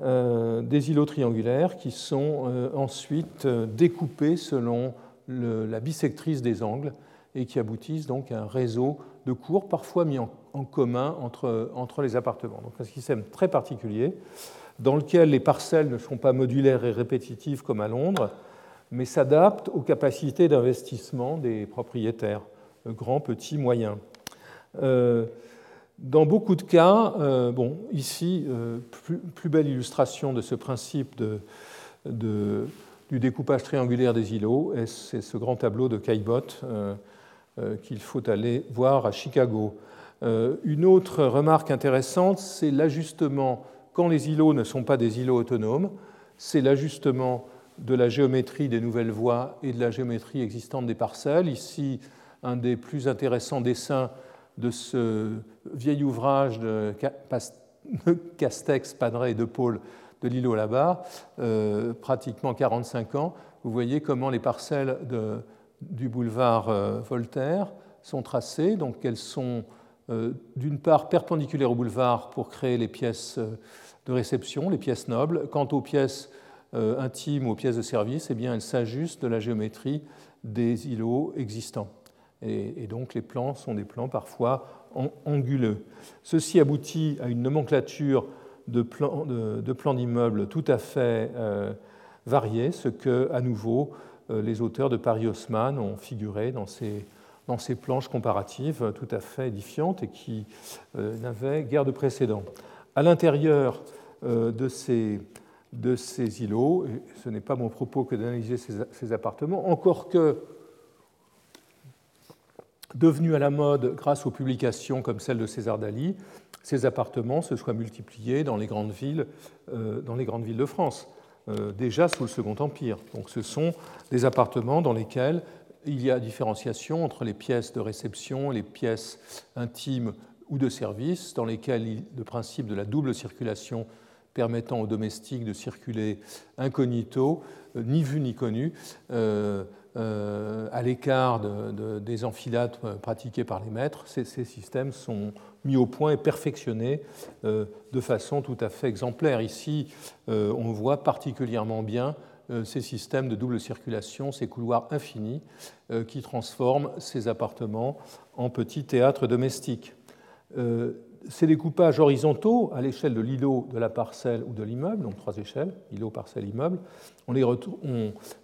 B: des îlots triangulaires qui sont ensuite découpés selon la bisectrice des angles et qui aboutissent donc à un réseau de cours parfois mis en, commun entre, entre les appartements. Donc un système très particulier dans lequel les parcelles ne sont pas modulaires et répétitives comme à Londres, mais s'adaptent aux capacités d'investissement des propriétaires, grands, petits, moyens. Euh, dans beaucoup de cas, euh, ici, euh, plus, belle illustration de ce principe du découpage triangulaire des îlots, c'est ce grand tableau de Caillebotte qu'il faut aller voir à Chicago. une autre remarque intéressante, c'est l'ajustement quand les îlots ne sont pas des îlots autonomes, c'est l'ajustement de la géométrie des nouvelles voies et de la géométrie existante des parcelles. Ici, un des plus intéressants dessins de ce vieil ouvrage de Castex, Padret et de Paul de l'îlot là-bas, euh, pratiquement 45 ans. Vous voyez comment les parcelles du boulevard euh, Voltaire sont tracées. Donc elles sont euh, d'une part perpendiculaires au boulevard pour créer les pièces de réception, les pièces nobles. Quant aux pièces euh, intimes ou aux pièces de service, eh bien, elles s'ajustent de la géométrie des îlots existants. Et, donc les plans sont des plans parfois anguleux. Ceci aboutit à une nomenclature de plans d'immeubles tout à fait euh, variés, ce que, à nouveau, euh, les auteurs de Paris Haussmann ont figuré dans ces, dans ces planches comparatives tout à fait édifiantes et qui n'avaient guère de précédent. À l'intérieur euh, de ces, de ces îlots. ce n'est pas mon propos que d'analyser ces, appartements, encore que devenus à la mode grâce aux publications comme celle de César Dali, ces appartements se soient multipliés dans les grandes villes, euh, de France, euh, déjà sous le Second Empire. Donc ce sont des appartements dans lesquels il y a différenciation entre les pièces de réception, les pièces intimes ou de service, dans lesquelles le principe de la double circulation permettant aux domestiques de circuler incognito, euh, ni vu ni connu, à l'écart des enfilades pratiquées par les maîtres. Ces, systèmes sont mis au point et perfectionnés de façon tout à fait exemplaire. Ici, on voit particulièrement bien ces systèmes de double circulation, ces couloirs infinis qui transforment ces appartements en petits théâtres domestiques ces découpages horizontaux à l'échelle de l'îlot, de la parcelle ou de l'immeuble, donc trois échelles, îlot, parcelle, immeuble,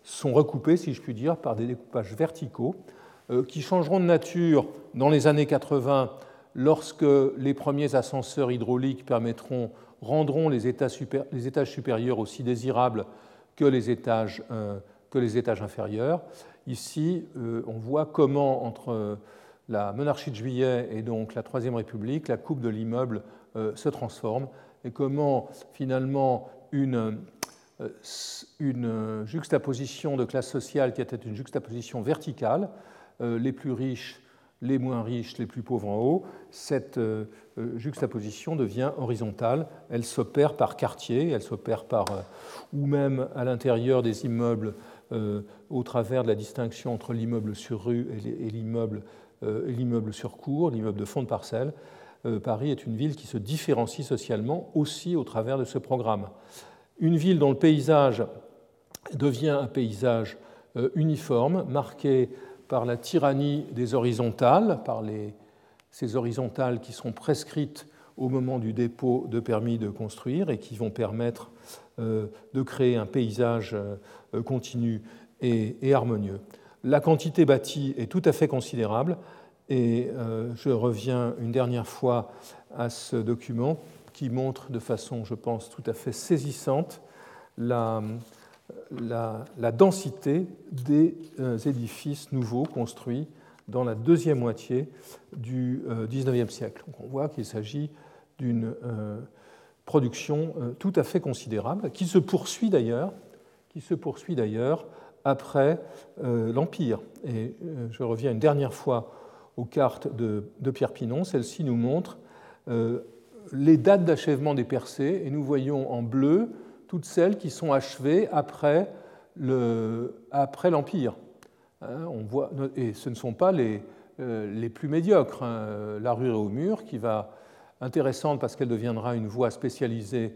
B: sont recoupés, si je puis dire, par des découpages verticaux euh, qui changeront de nature dans les années 80 lorsque les premiers ascenseurs hydrauliques permettront, rendront les étages, supérieurs aussi désirables que les étages, euh, inférieurs. Ici, euh, on voit comment entre la monarchie de juillet et donc la Troisième République, la coupe de l'immeuble euh, se transforme et comment finalement une, euh, une juxtaposition de classe sociale qui était une juxtaposition verticale, euh, les plus riches, les moins riches, les plus pauvres en haut, cette juxtaposition devient horizontale. Elle s'opère par quartier, elle s'opère par, ou même à l'intérieur des immeubles, au travers de la distinction entre l'immeuble sur rue et l'immeuble l'immeuble sur cours, l'immeuble de fond de parcelle. Euh, Paris est une ville qui se différencie socialement aussi au travers de ce programme. Une ville dont le paysage devient un paysage euh, uniforme, marqué par la tyrannie des horizontales, par ces horizontales qui sont prescrites au moment du dépôt de permis de construire et qui vont permettre de créer un paysage continu et harmonieux. La quantité bâtie est tout à fait considérable et euh, je reviens une dernière fois à ce document qui montre de façon, je pense, tout à fait saisissante la, densité des euh, édifices nouveaux construits dans la deuxième moitié du XIXe euh, siècle. on voit qu'il s'agit d'une production tout à fait considérable, qui se poursuit d'ailleurs, qui se poursuit d'ailleurs après euh, l'Empire. Et euh, je reviens une dernière fois aux cartes de, Pierre Pinon. Celle-ci nous montre euh, les dates d'achèvement des percées et nous voyons en bleu toutes celles qui sont achevées après l'Empire. Hein, et ce ne sont pas les, les plus médiocres. Hein. La rue au mur, qui va intéressante parce qu'elle deviendra une voie spécialisée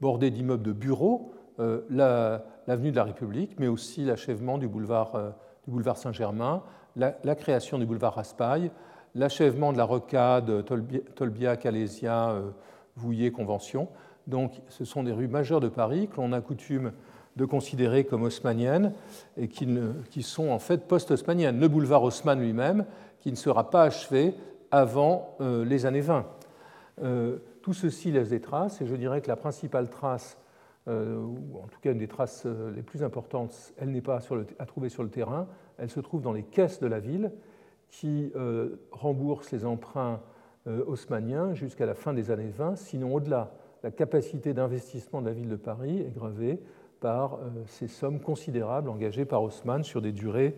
B: bordée d'immeubles de bureaux, l'avenue de la République, mais aussi l'achèvement du boulevard, euh, Saint-Germain, la, création du boulevard Raspail, l'achèvement de la rocade Tolbiac, Alésia, euh, Vouillé, Convention. Donc ce sont des rues majeures de Paris que l'on a coutume de considérer comme haussmanniennes et qui, sont en fait post-haussmanniennes. Le boulevard Haussmann lui-même, qui ne sera pas achevé avant euh, les années 20. tout ceci laisse des traces et je dirais que la principale trace euh, ou en tout cas une des traces euh, les plus importantes, elle n'est pas à trouver sur le terrain, elle se trouve dans les caisses de la ville qui euh, remboursent les emprunts haussmanniens jusqu'à la fin des années 20, sinon au-delà. La capacité d'investissement de la ville de Paris est gravée par ces sommes considérables engagées par Haussmann sur des durées,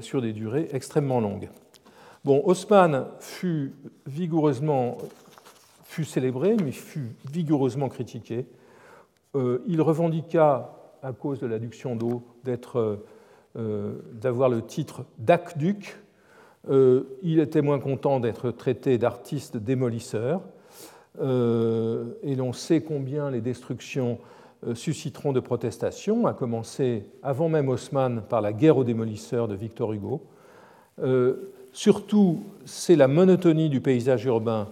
B: sur extrêmement longues. Bon, Haussmann fut vigoureusement fut célébré, mais fut vigoureusement critiqué il revendiqua, à cause de l'adduction d'eau, euh, d'avoir le titre d'aqueduc. Euh, il était moins content d'être traité d'artiste démolisseur. et l'on sait combien les destructions susciteront de protestations, à commencer avant même Haussmann par la guerre aux démolisseurs de Victor Hugo. surtout, c'est la monotonie du paysage urbain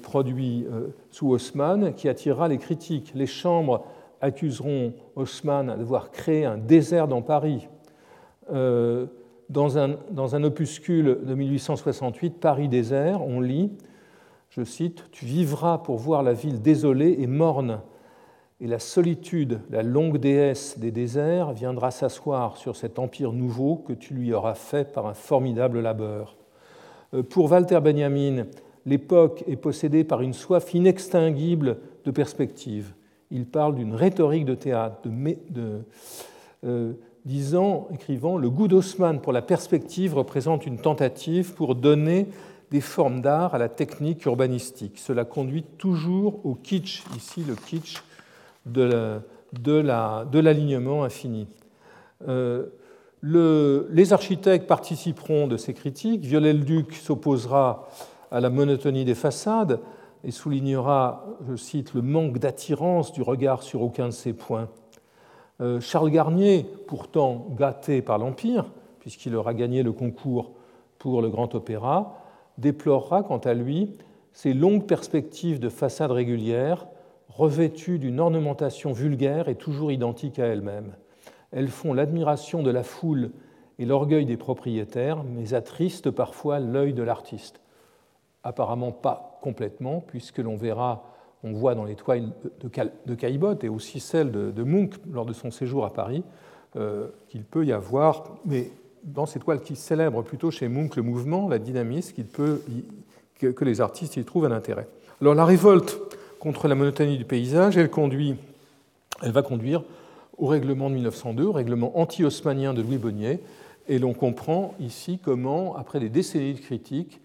B: produit sous Haussmann qui attirera les critiques. Les chambres accuseront Haussmann d'avoir créé un désert dans Paris. Euh, dans, un, dans, un, opuscule de 1868, Paris désert, on lit, je cite, Tu vivras pour voir la ville désolée et morne, et la solitude, la longue déesse des déserts, viendra s'asseoir sur cet empire nouveau que tu lui auras fait par un formidable labeur. Euh, pour Walter Benjamin, l'époque est possédée par une soif inextinguible de perspective il parle d'une rhétorique de théâtre, de, euh, disant, écrivant, le goût d'Haussmann pour la perspective représente une tentative pour donner des formes d'art à la technique urbanistique. Cela conduit toujours au kitsch, ici le kitsch de l'alignement infini. Euh, les architectes participeront de ces critiques. Viollet-le-Duc s'opposera à la monotonie des façades et soulignera, je cite, le manque d'attirance du regard sur aucun de ces points. Euh, Charles Garnier, pourtant gâté par l'Empire, puisqu'il aura gagné le concours pour le Grand Opéra, déplorera quant à lui ces longues perspectives de façades régulières revêtues d'une ornementation vulgaire et toujours identique à elles-mêmes. Elles font l'admiration de la foule et l'orgueil des propriétaires, mais attristent parfois l'œil de l'artiste. Apparemment pas complètement, puisque l'on verra, on voit dans les toiles de Caillebotte et aussi celles de Munch lors de son séjour à Paris, euh, qu'il peut y avoir, mais dans ces toiles qui célèbrent plutôt chez Munch le mouvement, la dynamisme, peut que les artistes y trouvent un intérêt. Alors la révolte contre la monotonie du paysage, elle, conduit, elle va conduire au règlement de 1902, au règlement anti-haussmanien de Louis Bonnier, et l'on comprend ici comment, après des décennies de critiques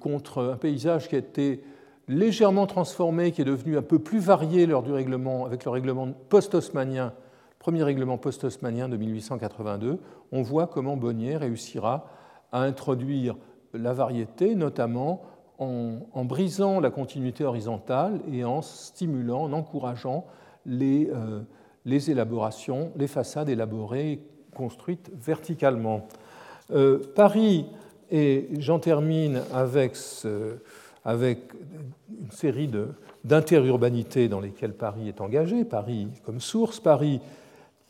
B: contre un paysage qui a été légèrement transformé, qui est devenu un peu plus varié lors du règlement, avec le règlement post-haussmanien, premier règlement post-haussmanien de 1882, on voit comment Bonnier réussira à introduire la variété, notamment en, brisant la continuité horizontale et en stimulant, en encourageant les, euh, les élaborations, les façades élaborées, construites verticalement. Euh, Paris, et j'en termine avec, une série d'interurbanités dans lesquelles Paris est engagé, Paris comme source. Paris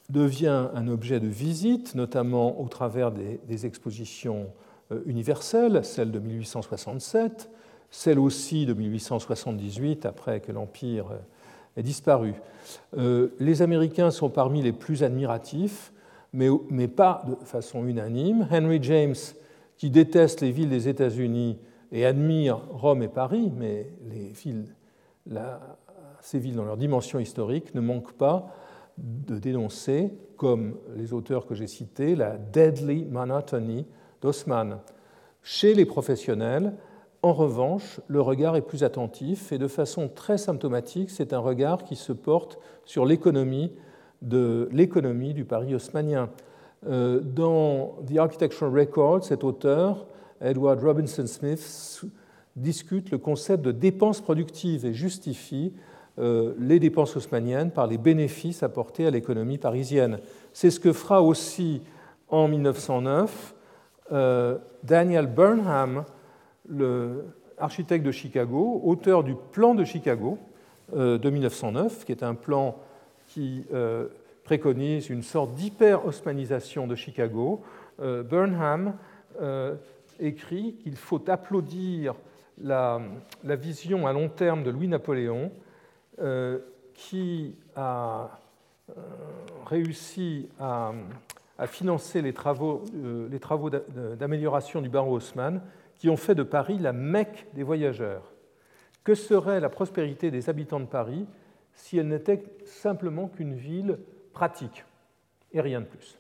B: devient un objet de visite, notamment au travers des, expositions euh, universelles, celle de 1867, celle aussi de 1878, après que l'Empire disparu. Euh, les Américains sont parmi les plus admiratifs, mais, mais, pas de façon unanime. Henry James, qui déteste les villes des États-Unis et admire Rome et Paris, mais ces villes dans leur dimension historique ne manquent pas de dénoncer, comme les auteurs que j'ai cités, la deadly monotony d'Haussmann. Chez les professionnels, en revanche, le regard est plus attentif et de façon très symptomatique, c'est un regard qui se porte sur l'économie l'économie du Paris haussmanien. Euh, dans The Architectural Record, cet auteur, Edward Robinson Smith, discute le concept de dépenses productives et justifie euh, les dépenses haussmanniennes par les bénéfices apportés à l'économie parisienne. C'est ce que fera aussi en 1909 euh, Daniel Burnham l'architecte de Chicago, auteur du plan de Chicago de 1909, qui est un plan qui préconise une sorte d'hyper-haussmanisation de Chicago. Euh, Burnham écrit qu'il faut applaudir la, vision à long terme de Louis-Napoléon, qui a réussi à, financer les travaux, les travaux d'amélioration du barreau Haussmann qui ont fait de Paris la Mecque des voyageurs. Que serait la prospérité des habitants de Paris si elle n'était simplement qu'une ville pratique et rien de plus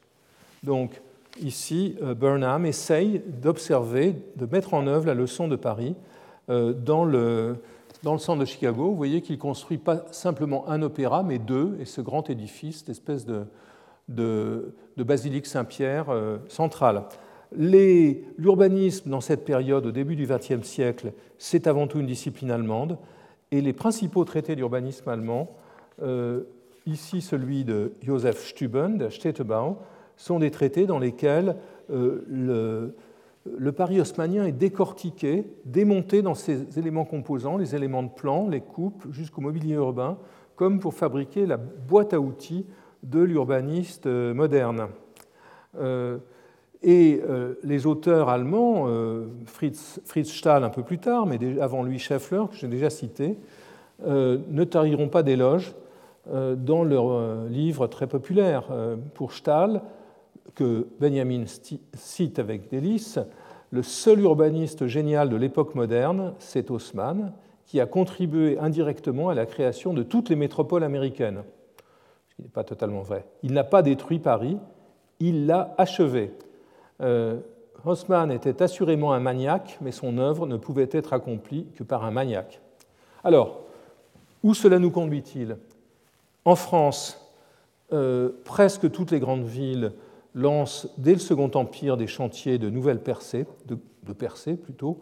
B: Donc, ici, euh, Burnham essaye d'observer, de mettre en œuvre la leçon de Paris euh, dans le, dans le centre de Chicago. Vous voyez qu'il construit pas simplement un opéra, mais deux, et ce grand édifice, cette espèce de, basilique Saint-Pierre euh, centrale. L'urbanisme dans cette période, au début du XXe siècle, c'est avant tout une discipline allemande, et les principaux traités d'urbanisme allemand, ici celui de Joseph Stuben, de Städtebau, sont des traités dans lesquels euh, le, le, Paris haussmannien est décortiqué, démonté dans ses éléments composants, les éléments de plan, les coupes, jusqu'au mobilier urbain, comme pour fabriquer la boîte à outils de l'urbaniste euh, moderne. Et euh, les auteurs allemands, euh, Fritz, Stahl un peu plus tard, mais avant lui Scheffler, que j'ai déjà cité, ne tariront pas d'éloges dans leur livre très populaire. pour Stahl, que Benjamin cite avec délice, le seul urbaniste génial de l'époque moderne, c'est Haussmann, qui a contribué indirectement à la création de toutes les métropoles américaines. Ce qui n'est pas totalement vrai. Il n'a pas détruit Paris, il l'a achevé. Haussmann était assurément un maniaque, mais son œuvre ne pouvait être accomplie que par un maniaque. Alors, où cela nous conduit-il? En France, euh, presque toutes les grandes villes lancent dès le Second Empire des chantiers de nouvelles percées, de, percées plutôt.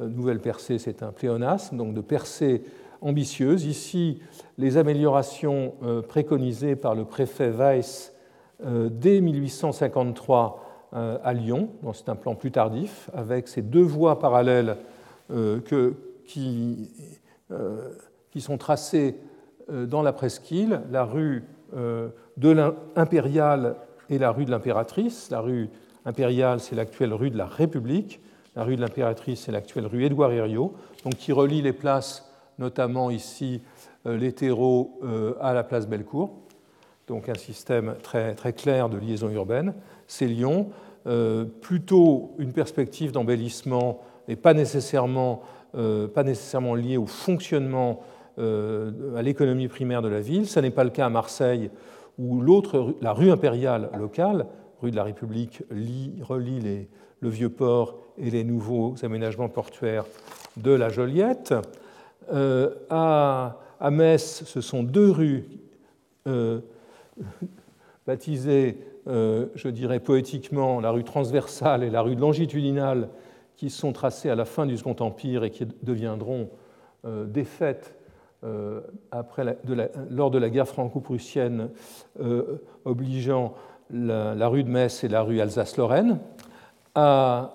B: Euh, nouvelle percée, c'est un pléonasme, donc de percées ambitieuses. Ici, les améliorations euh, préconisées par le préfet Weiss dès 1853 à Lyon, c'est un plan plus tardif, avec ces deux voies parallèles qui, sont tracées dans la presqu'île, la rue de l'impériale et la rue de l'impératrice. La rue impériale, c'est l'actuelle rue de la République. La rue de l'impératrice, c'est l'actuelle rue Édouard Herriot, donc qui relie les places, notamment ici euh, les euh, à la place Bellecour. Donc un système très, très clair de liaison urbaine. C'est Lyon. Euh, plutôt une perspective d'embellissement et pas nécessairement, pas nécessairement liée au fonctionnement euh, à l'économie primaire de la ville. Ce n'est pas le cas à Marseille, où l'autre, la rue impériale locale, rue de la République, relie le vieux port et les nouveaux aménagements portuaires de la Joliette. Euh, à, Metz, ce sont deux rues euh, baptisées, je dirais poétiquement, la rue transversale et la rue longitudinale, qui sont tracées à la fin du Second Empire et qui deviendront défaites euh, après lors de la guerre franco-prussienne euh, obligeant la, rue de Metz et la rue Alsace-Lorraine. À,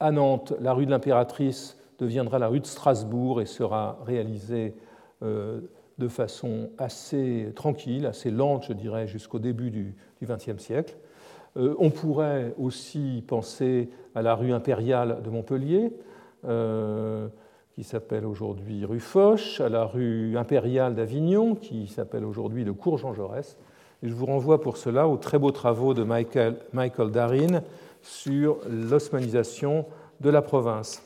B: Nantes, la rue de l'Impératrice deviendra la rue de Strasbourg et sera réalisée euh, de façon assez tranquille, assez lente, je dirais, jusqu'au début du XXe siècle. on pourrait aussi penser à la rue impériale de Montpellier, qui s'appelle aujourd'hui rue Foch, à la rue impériale d'Avignon, qui s'appelle aujourd'hui le cours Jean Jaurès. Et je vous renvoie pour cela aux très beaux travaux de Michael, Michael Darin sur l'osmanisation de la province.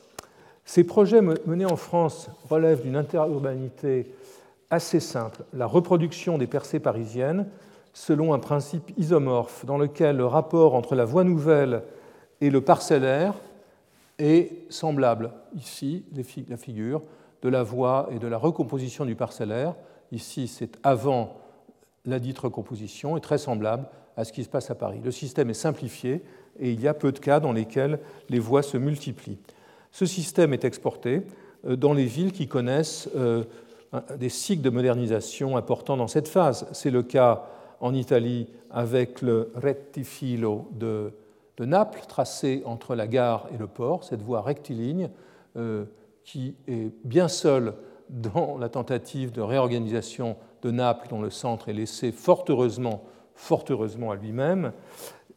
B: Ces projets menés en France relèvent d'une interurbanité assez simple, la reproduction des percées parisiennes selon un principe isomorphe dans lequel le rapport entre la voie nouvelle et le parcellaire est semblable. Ici, la figure de la voie et de la recomposition du parcellaire. Ici, c'est avant la dite recomposition, est très semblable à ce qui se passe à Paris. Le système est simplifié et il y a peu de cas dans lesquels les voies se multiplient. Ce système est exporté euh, dans les villes qui connaissent euh, des cycles de modernisation importants dans cette phase. C'est le cas en Italie avec le rettifilo de de Naples, tracée entre la gare et le port, cette voie rectiligne euh, qui est bien seule dans la tentative de réorganisation de Naples, dont le centre est laissé fort heureusement, à lui-même,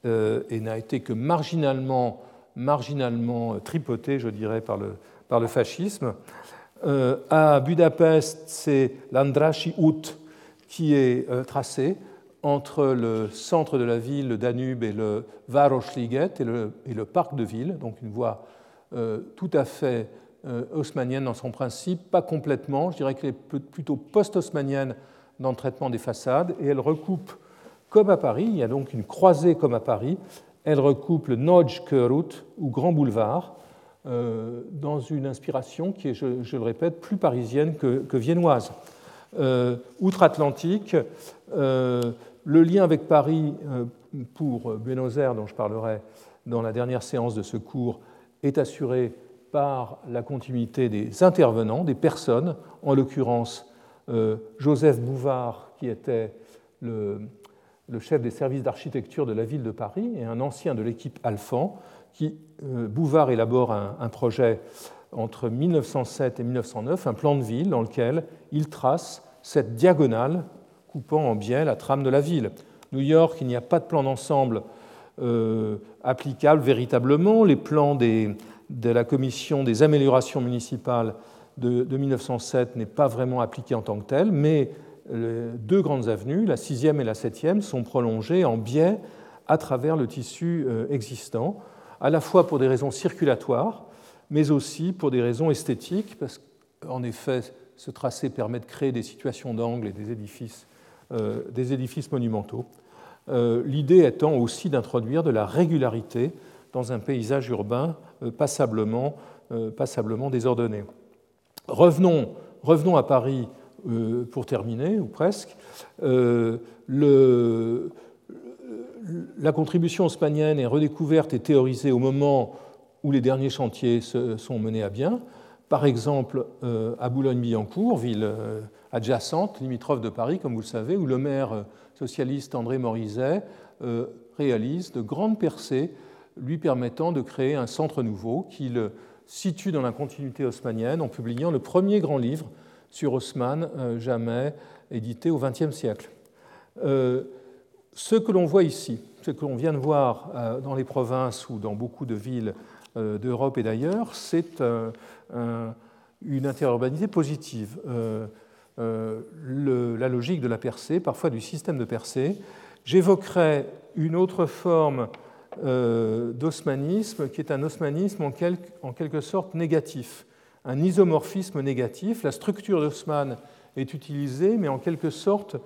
B: euh, et n'a été que marginalement, marginalement tripoté, je dirais, par le, par le fascisme. Euh, à Budapest, c'est l'Andrassy Ut qui est tracé entre le centre de la ville, le Danube, et le Városliget et le, parc de ville, donc une voie euh, tout à fait euh, haussmannienne dans son principe, pas complètement, je dirais qu'elle est plutôt post-haussmannienne dans le traitement des façades, et elle recoupe, comme à Paris, il y a donc une croisée comme à Paris, elle recoupe le Nagy Körút, ou Grand Boulevard, euh, dans une inspiration qui est, je, le répète, plus parisienne que, que viennoise. Outre-Atlantique, le lien avec Paris euh, pour Buenos Aires, dont je parlerai dans la dernière séance de ce cours, est assuré par la continuité des intervenants, des personnes, en l'occurrence euh, Joseph Bouvard, qui était le, chef des services d'architecture de la ville de Paris et un ancien de l'équipe Alphand, qui, euh, Bouvard élabore un, projet entre 1907 et 1909, un plan de ville dans lequel il trace cette diagonale coupant en biais la trame de la ville. New York, il n'y a pas de plan d'ensemble euh, applicable véritablement. Les plans de la commission des améliorations municipales de, 1907 n'est pas vraiment appliqué en tant que tel, mais les deux grandes avenues, la sixième et la septième, sont prolongées en biais à travers le tissu euh, existant, à la fois pour des raisons circulatoires, mais aussi pour des raisons esthétiques, parce qu'en effet, ce tracé permet de créer des situations d'angle et des édifices euh, des édifices monumentaux. l'idée étant aussi d'introduire de la régularité dans un paysage urbain passablement, passablement désordonné. Revenons, revenons à Paris pour terminer, ou presque. La contribution haussmannienne est redécouverte et théorisée au moment où les derniers chantiers sont menés à bien. Par exemple, euh, à Boulogne-Billancourt, ville euh, adjacente, limitrophe de Paris, comme vous le savez, où le maire euh, socialiste André Morizet réalise de grandes percées lui permettant de créer un centre nouveau qu'il situe dans la continuité haussmannienne en publiant le premier grand livre sur Haussmann jamais édité au XXe siècle. Ce que l'on voit ici, ce que l'on vient de voir dans les provinces ou dans beaucoup de villes d'Europe et d'ailleurs, c'est euh, une interurbanité positive. la logique de la percée, parfois du système de percée. J'évoquerai une autre forme d'osmanisme qui est un osmanisme en quelque sorte négatif, un isomorphisme négatif. La structure d'Haussmann est utilisée, mais en quelque sorte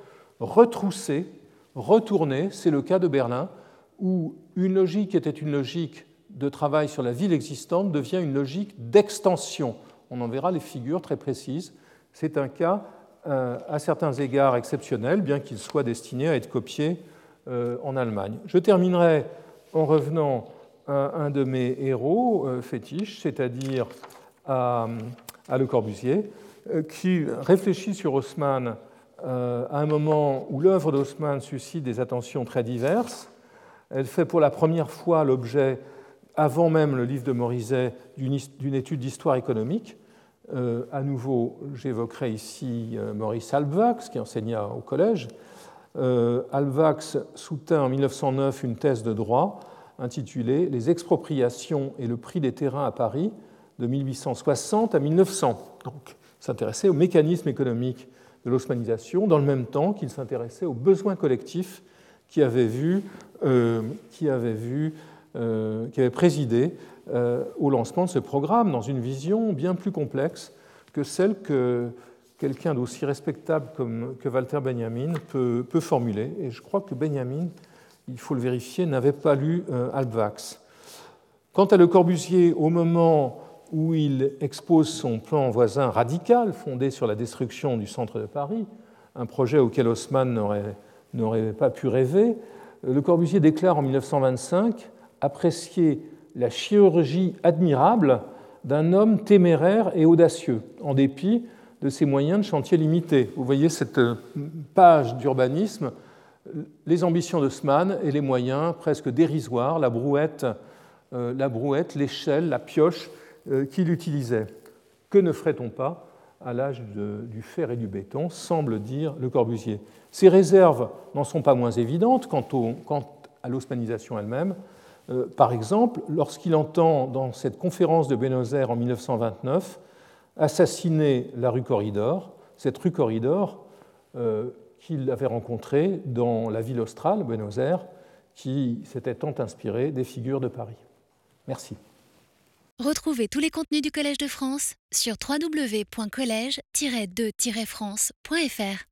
B: retroussée retourner. C'est le cas de Berlin, où une logique était une logique de travail sur la ville existante devient une logique d'extension. On en verra les figures très précises. C'est un cas euh, à certains égards exceptionnel, bien qu'il soit destiné à être copié euh, en Allemagne. Je terminerai en revenant à un de mes héros euh, fétiches, c'est-à-dire à, à, Le Corbusier, qui réfléchit sur Haussmann euh, à un moment où l'œuvre d'Haussmann suscite des attentions très diverses. Elle fait pour la première fois l'objet, avant même le livre de Morizet, d'une étude d'histoire économique. Euh, à nouveau, j'évoquerai ici euh, Maurice Alvax, qui enseigna au collège. Alvax soutint en 1909 une thèse de droit intitulée Les expropriations et le prix des terrains à Paris de 1860 à 1900. Donc, s'intéressait au mécanisme économique de l'osmanisation, dans le même temps qu'il s'intéressait aux besoins collectifs qui avaient vu, euh, qui avait vu, euh, qui avait présidé euh, au lancement de ce programme dans une vision bien plus complexe que celle que quelqu'un d'aussi respectable que Walter Benjamin peut, formuler. Et je crois que Benjamin, il faut le vérifier, n'avait pas lu Albvax. Quant à Le Corbusier, au moment où il expose son plan voisin radical fondé sur la destruction du centre de Paris, un projet auquel Haussmann n'aurait pas pu rêver, Le Corbusier déclare en 1925 apprécier la chirurgie admirable d'un homme téméraire et audacieux, en dépit de ses moyens de chantier limités. Vous voyez cette page d'urbanisme, les ambitions d'Haussmann et les moyens presque dérisoires, la brouette, euh, l'échelle, la pioche, euh, qu'il utilisait. Que ne ferait-on pas à l'âge du fer et du béton, semble dire Le Corbusier. Ces réserves n'en sont pas moins évidentes quant, à l'osmanisation elle-même. Euh, par exemple, lorsqu'il entend dans cette conférence de Buenos Aires en 1929 assassiner la rue Corridor, cette rue Corridor euh, qu'il avait rencontrée dans la ville australe, Buenos Aires, qui s'était tant inspirée des figures de Paris. Merci.
A: Retrouvez tous les contenus du Collège de France sur www.colège-2-france.fr.